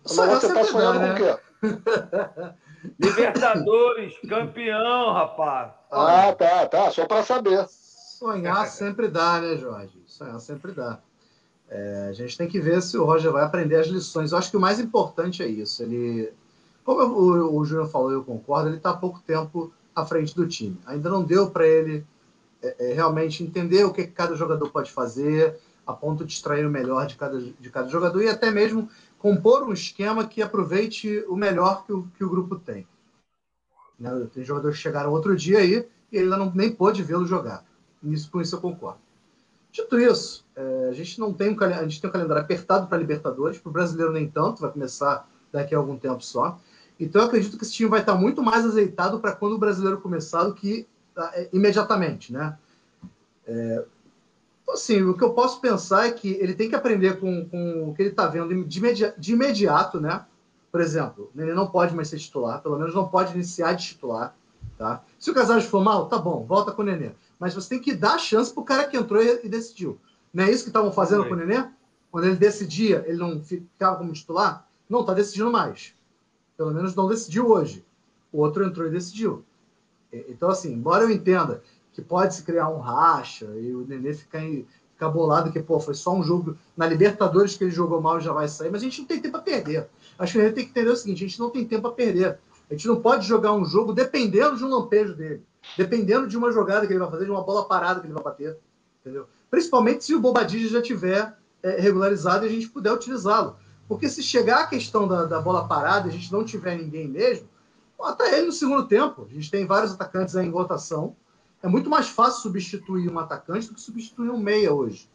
Mas você está sonhando né? com o quê? Libertadores, campeão, rapaz. Ah, tá, tá. Só para saber. Sonhar sempre dá, né, Jorge? Sonhar sempre dá. É, a gente tem que ver se o Roger vai aprender as lições. Eu acho que o mais importante é isso. Ele, como o, o Júnior falou, eu concordo, ele está há pouco tempo à frente do time. Ainda não deu para ele é, é, realmente entender o que cada jogador pode fazer, a ponto de extrair o melhor de cada, de cada jogador e até mesmo compor um esquema que aproveite o melhor que o, que o grupo tem. Né? Tem jogadores que chegaram outro dia aí e ele não, nem pôde vê-lo jogar. Nisso, com isso eu concordo. Dito isso, é, a gente não tem um, a gente tem um calendário apertado para Libertadores, para o brasileiro nem tanto, vai começar daqui a algum tempo só. Então eu acredito que esse time vai estar muito mais azeitado para quando o brasileiro começar do que é, imediatamente, né? É, assim, o que eu posso pensar é que ele tem que aprender com, com o que ele está vendo de, imedi de imediato, né? Por exemplo, ele não pode mais ser titular, pelo menos não pode iniciar de titular, tá? Se o Casares for mal, tá bom, volta com o Nenê. Mas você tem que dar chance pro cara que entrou e, e decidiu. Não é isso que estavam fazendo com o Nenê? Quando ele decidia, ele não ficava como titular? Não, tá decidindo mais. Pelo menos não decidiu hoje. O outro entrou e decidiu. Então, assim, embora eu entenda que pode se criar um racha e o Nenê ficar, ficar bolado que, pô, foi só um jogo na Libertadores que ele jogou mal e já vai sair, mas a gente não tem tempo a perder. Acho que o Nenê tem que entender o seguinte: a gente não tem tempo a perder. A gente não pode jogar um jogo dependendo de um lampejo dele, dependendo de uma jogada que ele vai fazer, de uma bola parada que ele vai bater. Entendeu? Principalmente se o Bobadilla já tiver é, regularizado e a gente puder utilizá-lo. Porque se chegar a questão da, da bola parada e a gente não tiver ninguém mesmo, bota ele no segundo tempo. A gente tem vários atacantes em votação é muito mais fácil substituir um atacante do que substituir um meia hoje.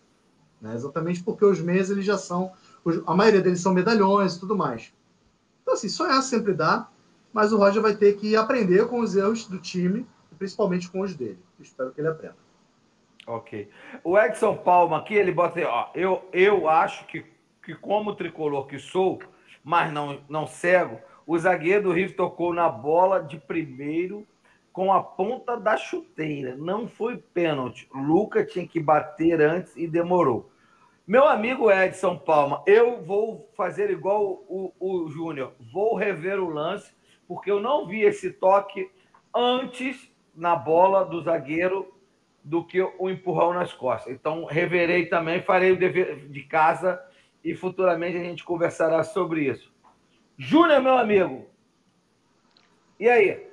Né? Exatamente porque os meias eles já são. A maioria deles são medalhões e tudo mais. Então, assim, sonhar sempre dá, mas o Roger vai ter que aprender com os erros do time, principalmente com os dele. Espero que ele aprenda. Ok. O Edson Palma aqui, ele bota assim, ó, eu, eu acho que, que como tricolor que sou, mas não, não cego, o zagueiro do Rio tocou na bola de primeiro com a ponta da chuteira. Não foi pênalti. Luca tinha que bater antes e demorou. Meu amigo Edson Palma, eu vou fazer igual o, o Júnior. Vou rever o lance, porque eu não vi esse toque antes na bola do zagueiro do que o empurrão nas costas. Então, reverei também, farei o dever de casa e futuramente a gente conversará sobre isso. Júnior, meu amigo, e aí?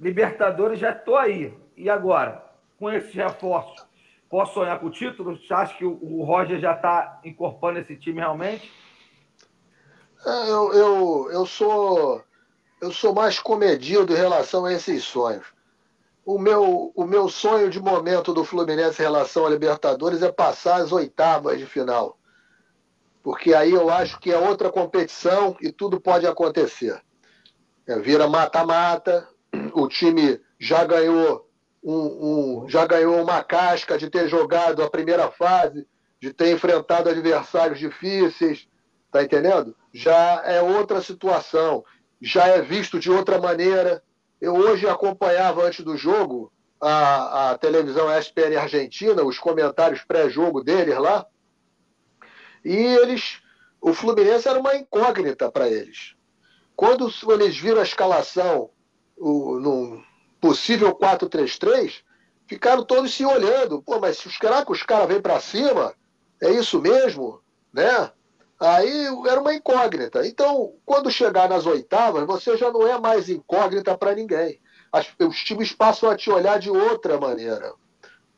Libertadores já estou aí. E agora? Com esses reforços, posso sonhar com o título? Você acha que o Roger já está incorporando esse time realmente? É, eu, eu, eu, sou, eu sou mais comedido em relação a esses sonhos. O meu, o meu sonho de momento do Fluminense em relação a Libertadores é passar as oitavas de final. Porque aí eu acho que é outra competição e tudo pode acontecer. É, vira mata-mata, o time já ganhou um, um, já ganhou uma casca de ter jogado a primeira fase, de ter enfrentado adversários difíceis, tá entendendo? Já é outra situação, já é visto de outra maneira. Eu hoje acompanhava antes do jogo a, a televisão ESPN Argentina, os comentários pré-jogo deles lá, e eles, o Fluminense era uma incógnita para eles. Quando eles viram a escalação o, num possível 4-3-3, ficaram todos se olhando. Pô, mas será que os caras vêm para cima? É isso mesmo? Né? Aí era uma incógnita. Então, quando chegar nas oitavas, você já não é mais incógnita para ninguém. As, os times passam a te olhar de outra maneira,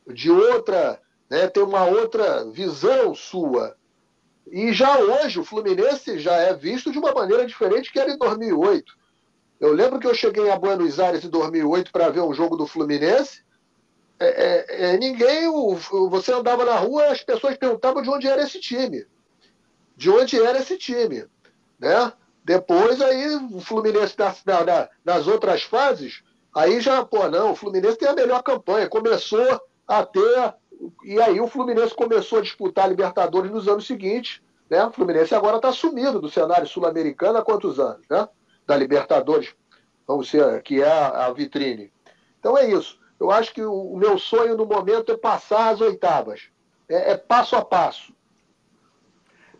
de outra, né, tem uma outra visão sua. E já hoje o Fluminense já é visto de uma maneira diferente que era em 2008. Eu lembro que eu cheguei a Buenos Aires em 2008 para ver um jogo do Fluminense. É, é, é, ninguém, o, você andava na rua, as pessoas perguntavam de onde era esse time, de onde era esse time, né? Depois aí o Fluminense na, na, nas outras fases, aí já, pô, não, o Fluminense tem a melhor campanha, começou a ter, e aí o Fluminense começou a disputar a Libertadores nos anos seguintes, né? O Fluminense agora está sumido do cenário sul-americano há quantos anos, né? da Libertadores, vamos ser, que é a, vitrine. Então é isso. Eu acho que o, meu sonho no momento é passar as oitavas. É, é passo a passo.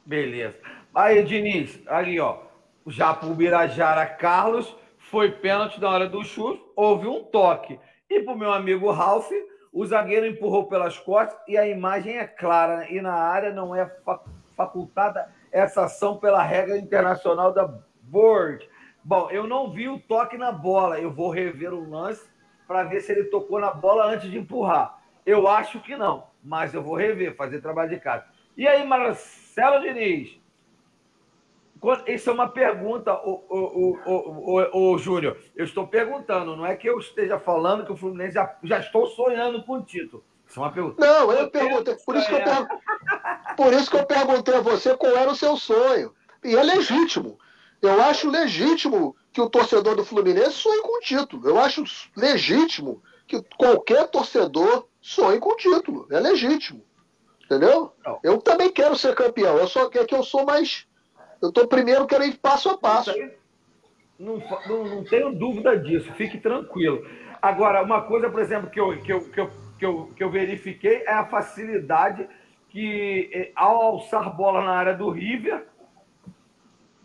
Beleza. Aí, Diniz, ali, ó. Já pro Birajara Carlos, foi pênalti na hora do chute, houve um toque. E pro meu amigo Ralf, O zagueiro empurrou pelas costas e a imagem é clara. Né? E na área não é facultada essa ação pela regra internacional da Board. Bom, eu não vi o toque na bola. Eu vou rever o lance para ver se ele tocou na bola antes de empurrar. Eu acho que não, mas eu vou rever, fazer trabalho de casa. E aí, Marcelo Diniz? Isso é uma pergunta, o, o, o, o, Júnior. Eu estou perguntando, não é que eu esteja falando que o Fluminense já, já estou sonhando com o título. Isso é uma pergunta. Não, eu perguntei. Por isso, que eu per... por isso que eu perguntei a você qual era o seu sonho. E é legítimo. Eu acho legítimo que o torcedor do Fluminense sonhe com o título. Eu acho legítimo que qualquer torcedor sonhe com o título. É legítimo. Entendeu? Não. Eu também quero ser campeão. Eu só é que eu sou mais. Eu tô primeiro, quero ir passo a passo. Não, não, não tenho dúvida disso, fique tranquilo. Agora, uma coisa, por exemplo, que eu, que eu, que eu, que eu, que eu verifiquei é a facilidade que, eh, ao alçar bola na área do River,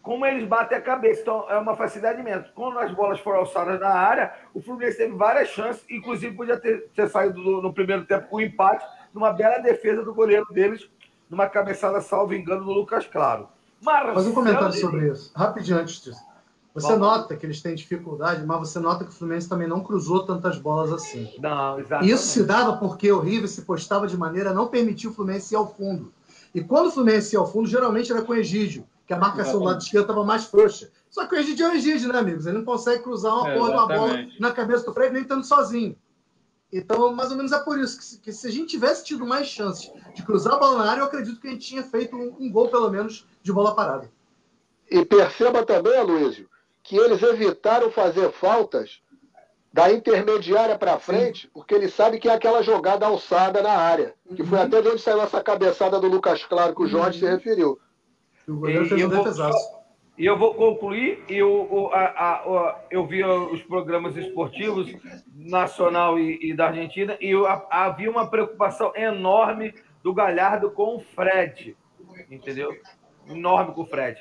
como eles batem a cabeça. Então, é uma facilidade imensa. Quando as bolas foram alçadas na área, o Fluminense teve várias chances, inclusive podia ter, ter saído do, no primeiro tempo com empate, numa bela defesa do goleiro deles, numa cabeçada, salvo engano, do Lucas Claro. Marcelo Faz um comentário sobre isso, rapidinho antes disso. Você nota que eles têm dificuldade, mas você nota que o Fluminense também não cruzou tantas bolas assim. Não, exatamente. Isso se dava porque o River se postava de maneira a não permitir o Fluminense ir ao fundo. E quando o Fluminense ia ao fundo, geralmente era com o Egídio que a marcação do lado esquerdo estava mais frouxa. Só que o Egídio é o Egídio, né, amigos? Ele não consegue cruzar uma é, porra de uma bola na cabeça do Fred nem estando sozinho. Então, mais ou menos é por isso que, que, se a gente tivesse tido mais chances de cruzar a bola na área, eu acredito que a gente tinha feito um, um gol, pelo menos, de bola parada. E perceba também, Aloysio, que eles evitaram fazer faltas da intermediária para frente, Sim. porque eles sabem que é aquela jogada alçada na área, que foi uhum. até de onde saiu essa cabeçada do Lucas Claro que o Jorge uhum. se referiu. O goleiro e, fez um defesaço. E eu vou concluir, eu, a, eu vi os programas esportivos nacional e, e da Argentina, e eu, havia uma preocupação enorme do Galhardo com o Fred, entendeu? Enorme com o Fred.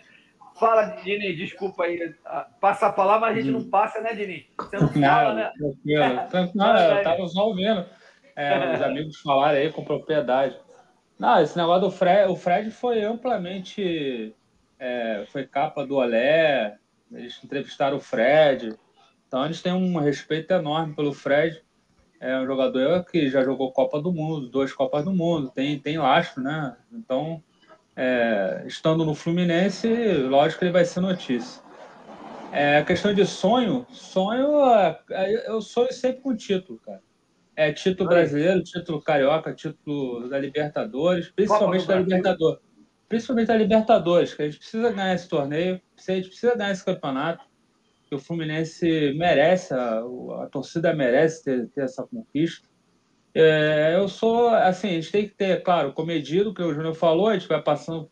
Fala, Dini, desculpa aí. Passa a palavra, mas a gente não passa, né, Dini? Você não fala, né? Tranquilo. Não, eu estava só ouvindo é, os amigos falarem aí com propriedade. Não, esse negócio do Fred, o Fred foi amplamente. É, foi capa do Olé, eles entrevistaram o Fred. Então eles têm um respeito enorme pelo Fred. É um jogador que já jogou Copa do Mundo, duas Copas do Mundo, tem, tem lastro, né? Então, é, estando no Fluminense, lógico que ele vai ser notícia. É, a questão de sonho, sonho, é, é, eu sonho sempre com título, cara. É título brasileiro, título carioca, título da Libertadores, principalmente da Libertadores. Principalmente da Libertadores, que a gente precisa ganhar esse torneio, a gente precisa ganhar esse campeonato, que o Fluminense merece, a, a torcida merece ter, ter essa conquista. É, eu sou, assim, a gente tem que ter, claro, comedido, que o Júnior falou, a gente vai passando.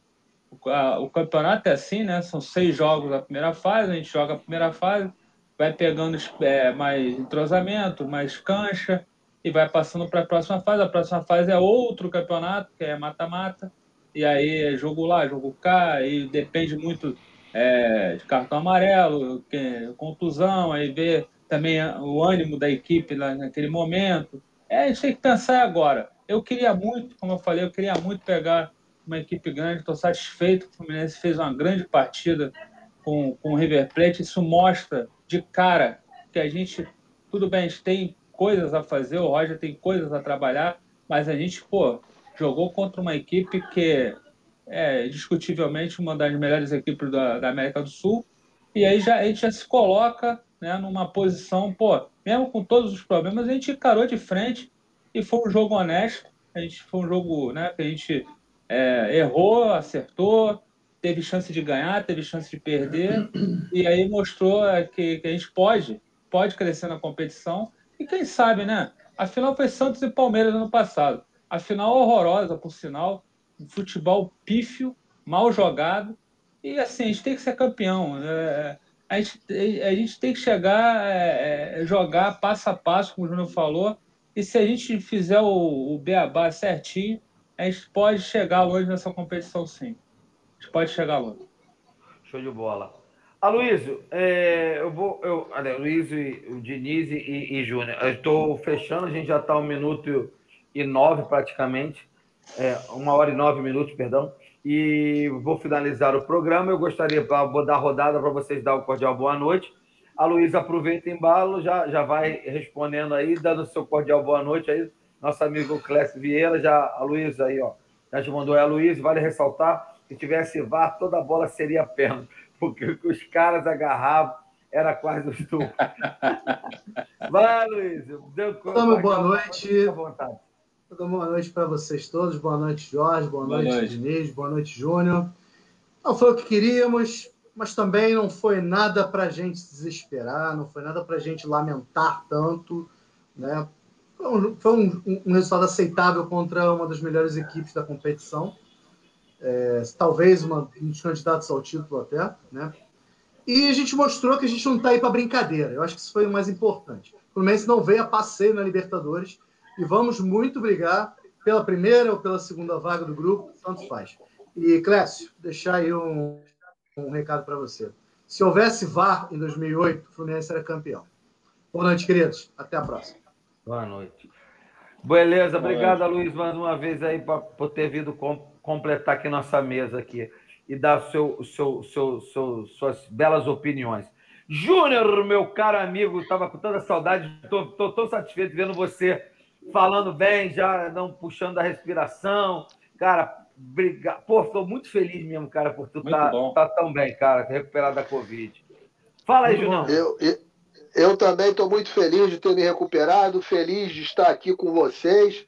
A, o campeonato é assim, né? São seis jogos na primeira fase, a gente joga a primeira fase, vai pegando é, mais entrosamento, mais cancha, e vai passando para a próxima fase. A próxima fase é outro campeonato, que é mata-mata, e aí é jogo lá, jogo cá, e depende muito é, de cartão amarelo, contusão, aí vê também o ânimo da equipe naquele momento. É, a gente tem que pensar agora. Eu queria muito, como eu falei, eu queria muito pegar uma equipe grande, estou satisfeito que o Fluminense fez uma grande partida com, com o River Plate. Isso mostra de cara que a gente, tudo bem, a gente tem coisas a fazer, o Roger tem coisas a trabalhar, mas a gente, pô, jogou contra uma equipe que é discutivelmente uma das melhores equipes da, da América do Sul, e aí já, a gente já se coloca né, numa posição, pô, mesmo com todos os problemas, a gente encarou de frente e foi um jogo honesto, a gente foi um jogo né, que a gente é, errou, acertou, teve chance de ganhar, teve chance de perder, e aí mostrou é, que, que a gente pode, pode crescer na competição e quem sabe, né? A final foi Santos e Palmeiras ano passado. A final horrorosa, por sinal. Um futebol pífio, mal jogado. E assim, a gente tem que ser campeão. É, a, gente, a gente tem que chegar, é, é, jogar passo a passo, como o Júnior falou. E se a gente fizer o, o beabá certinho, a gente pode chegar longe nessa competição, sim. A gente pode chegar longe. Show de bola. Aloysio, é, eu vou. Eu, Aloysio, Diniz e, e Júnior. Eu estou fechando, a gente já está um minuto e nove praticamente. É, uma hora e nove minutos, perdão. E vou finalizar o programa. Eu gostaria, vou dar rodada para vocês dar o cordial boa noite. A Luísa aproveita embalo, já, já vai respondendo aí, dando o seu cordial boa noite aí. Nosso amigo Clécio Vieira, já, a Luísa aí, ó, já te mandou. É a Luísa, vale ressaltar, se tivesse VAR, toda a bola seria pênalti porque os caras agarravam era quase os tubos. Vai, Luiz. Deu então, boa noite. Boa noite para vocês todos. Boa noite, Jorge. Boa, boa noite, noite, Diniz. Boa noite, Júnior. Não foi o que queríamos, mas também não foi nada para a gente desesperar, não foi nada para a gente lamentar tanto. Né? Foi, um, foi um, um resultado aceitável contra uma das melhores equipes da competição é, talvez uma, um dos candidatos ao título até, né? E a gente mostrou que a gente não está aí para brincadeira. Eu acho que isso foi o mais importante. O Fluminense não veio a passeio na Libertadores e vamos muito brigar pela primeira ou pela segunda vaga do grupo, tanto faz. E, Clécio, deixar aí um, um recado para você. Se houvesse VAR em 2008, o Fluminense era campeão. Boa noite, queridos. Até a próxima. Boa noite. Beleza, obrigado, Luiz, mais uma vez aí por ter vindo com completar aqui nossa mesa aqui e dar seu, seu, seu, seu suas belas opiniões. Júnior, meu caro amigo, estava com tanta saudade, estou tão satisfeito vendo você falando bem, já não puxando a respiração. Cara, obrigado. Pô, estou muito feliz mesmo, cara, por tu estar tá, tá tão bem, cara, recuperado da Covid. Fala aí, Junão. Eu, eu, eu também estou muito feliz de ter me recuperado, feliz de estar aqui com vocês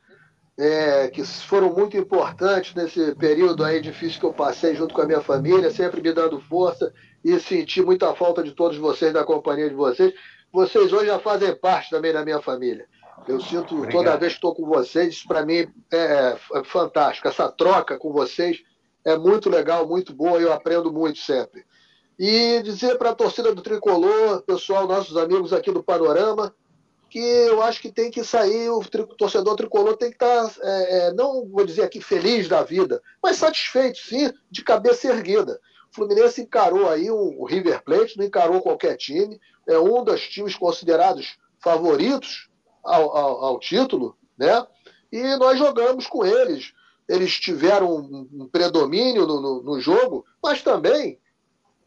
é, que foram muito importantes nesse período aí difícil que eu passei junto com a minha família, sempre me dando força e senti muita falta de todos vocês, da companhia de vocês. Vocês hoje já fazem parte também da minha família. Eu sinto Obrigado. toda vez que estou com vocês, isso para mim é, é fantástico. Essa troca com vocês é muito legal, muito boa, eu aprendo muito sempre. E dizer para a torcida do Tricolor, pessoal, nossos amigos aqui do Panorama, que eu acho que tem que sair, o torcedor tricolor tem que estar, tá, é, é, não vou dizer aqui feliz da vida, mas satisfeito, sim, de cabeça erguida. O Fluminense encarou aí o, o River Plate, não encarou qualquer time, é um dos times considerados favoritos ao, ao, ao título, né? E nós jogamos com eles. Eles tiveram um, um predomínio no, no, no, jogo, mas também,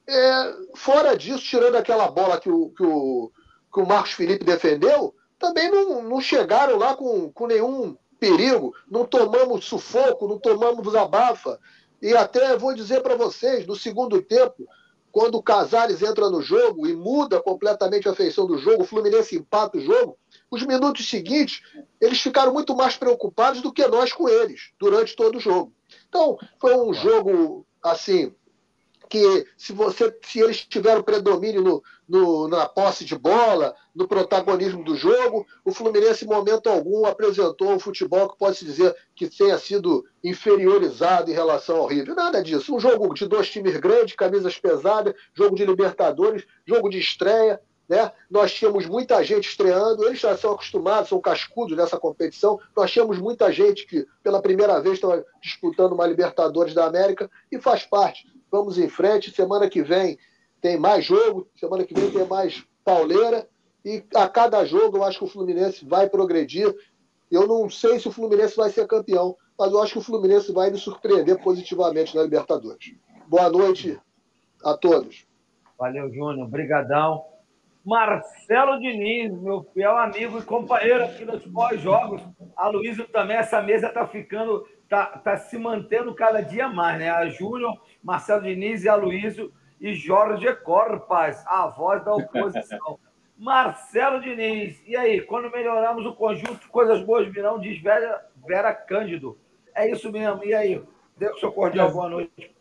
é, fora disso, tirando aquela bola que o, que o que o Marcos Felipe defendeu, também não, não chegaram lá com, com nenhum perigo, não tomamos sufoco, não tomamos abafa. E até vou dizer para vocês, no segundo tempo, quando o Casares entra no jogo e muda completamente a feição do jogo, o Fluminense empata o jogo, os minutos seguintes, eles ficaram muito mais preocupados do que nós com eles, durante todo o jogo. Então, foi um jogo, assim, que se você se eles tiveram predomínio no, no, na posse de bola, no protagonismo do jogo, o Fluminense, em momento algum, apresentou um futebol que pode se dizer que tenha sido inferiorizado em relação ao River. Nada disso. Um jogo de dois times grandes, camisas pesadas, jogo de Libertadores, jogo de estreia. Né? Nós tínhamos muita gente estreando, eles já são acostumados, são cascudos nessa competição. Nós tínhamos muita gente que, pela primeira vez, estava disputando uma Libertadores da América e faz parte vamos em frente. Semana que vem tem mais jogo, semana que vem tem mais pauleira. E a cada jogo eu acho que o Fluminense vai progredir. Eu não sei se o Fluminense vai ser campeão, mas eu acho que o Fluminense vai me surpreender positivamente na Libertadores. Boa noite a todos. Valeu, Júnior. Obrigadão. Marcelo Diniz, meu fiel amigo e companheiro aqui nos pós-jogos. A Luísa também, essa mesa está ficando, está tá se mantendo cada dia mais, né? A Júnior Marcelo Diniz e Aloysio e Jorge Corpas, a voz da oposição. Marcelo Diniz, e aí, quando melhoramos o conjunto, coisas boas virão, diz Vera, Vera Cândido. É isso mesmo, e aí? O seu cordial boa noite.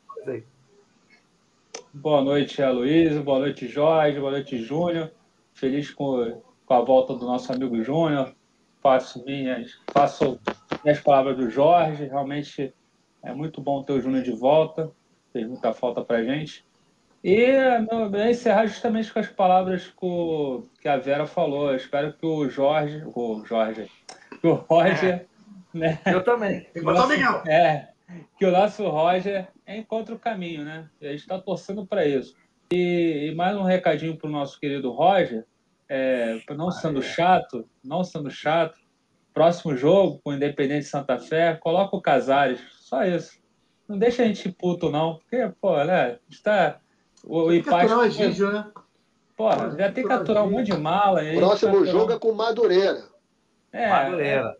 Boa noite, Aloysio, boa noite, Jorge, boa noite, Júnior. Feliz com, com a volta do nosso amigo Júnior. Faço minhas, faço minhas palavras do Jorge, realmente é muito bom ter o Júnior de volta fez muita falta para a gente. E meu, encerrar justamente com as palavras que, o, que a Vera falou. Eu espero que o Jorge, o Jorge, que o Roger, é. né? Eu também. Que o nosso, é, que o nosso Roger encontre o caminho, né? E a gente está torcendo para isso. E, e mais um recadinho para o nosso querido Roger, é, não sendo chato, não sendo chato, próximo jogo com o Independente Santa Fé, coloca o Casares, só isso. Não deixa a gente puto, não, porque, pô, né, está... O empate... Gígio, né? Porra, já tem que aturar um monte de mala. Próximo tá jogo é com Madureira. É, Madureira.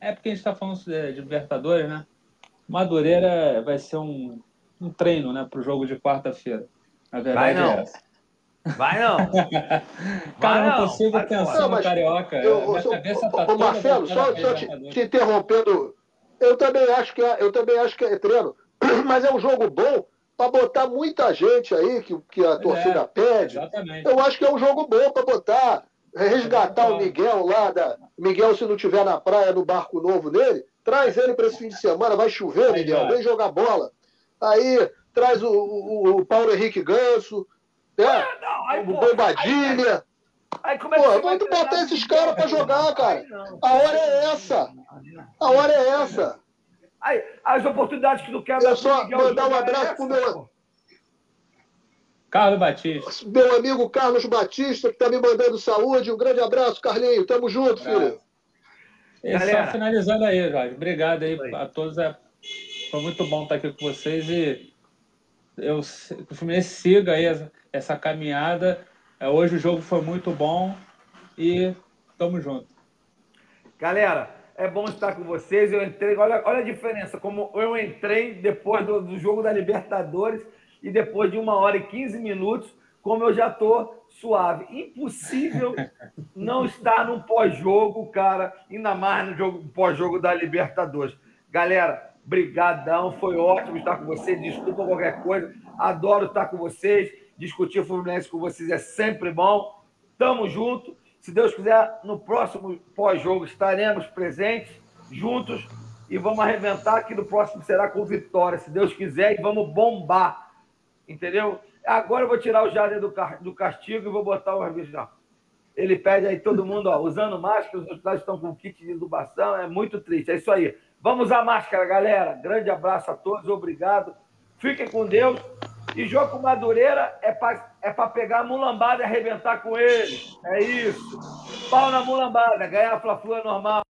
É, é porque a gente está falando de, de Libertadores, né? Madureira vai ser um, um treino, né, para o jogo de quarta-feira. Na verdade vai não. é essa. Vai não. Cara, não, não consigo vai pensar não, no Carioca. Eu, Minha cabeça tá o Marcelo, só, só te, te, interrompendo, eu também acho que é, eu também acho que é treino, mas é um jogo bom para botar muita gente aí que, que a torcida é, pede. Exatamente. Eu acho que é um jogo bom para botar, resgatar o Miguel lá da Miguel se não tiver na praia no barco novo dele, traz ele para esse fim de semana, vai chover, Miguel, vem jogar bola. Aí traz o, o, o Paulo Henrique Ganso, né? Ah, não, aí, o Bombadilha. Aí, como é que pô, vamos botar esses caras para jogar, cara. A hora é essa. A hora é essa. Aí, as oportunidades que não quero. É só mandar um abraço é pro meu. Carlos Batista. Meu amigo Carlos Batista, que está me mandando saúde. Um grande abraço, Carlinho. Tamo junto, filho. É só finalizando aí, Jorge. Obrigado aí, aí. a todos. É... Foi muito bom estar aqui com vocês e eu, o Fluminense siga aí essa caminhada. É, hoje o jogo foi muito bom e tamo junto. Galera, é bom estar com vocês. Eu entrei, olha, olha a diferença, como eu entrei depois do, do jogo da Libertadores e depois de uma hora e 15 minutos, como eu já estou suave. Impossível não estar num pós-jogo, cara, ainda mais no jogo pós-jogo da Libertadores. Galera, brigadão, foi ótimo estar com vocês. Desculpa qualquer coisa, adoro estar com vocês. Discutir o Fluminense com vocês é sempre bom. Tamo junto. Se Deus quiser, no próximo pós-jogo estaremos presentes, juntos, e vamos arrebentar, que no próximo será com vitória, se Deus quiser, e vamos bombar. Entendeu? Agora eu vou tirar o Jader do castigo e vou botar o Arvijão. Ele pede aí todo mundo, ó, usando máscara, os hospitais estão com kit de intubação, é muito triste. É isso aí. Vamos usar máscara, galera. Grande abraço a todos, obrigado. Fiquem com Deus. E jogo com Madureira é para é pegar a mulambada e arrebentar com ele. É isso. Pau na mulambada, ganhar a fla é normal.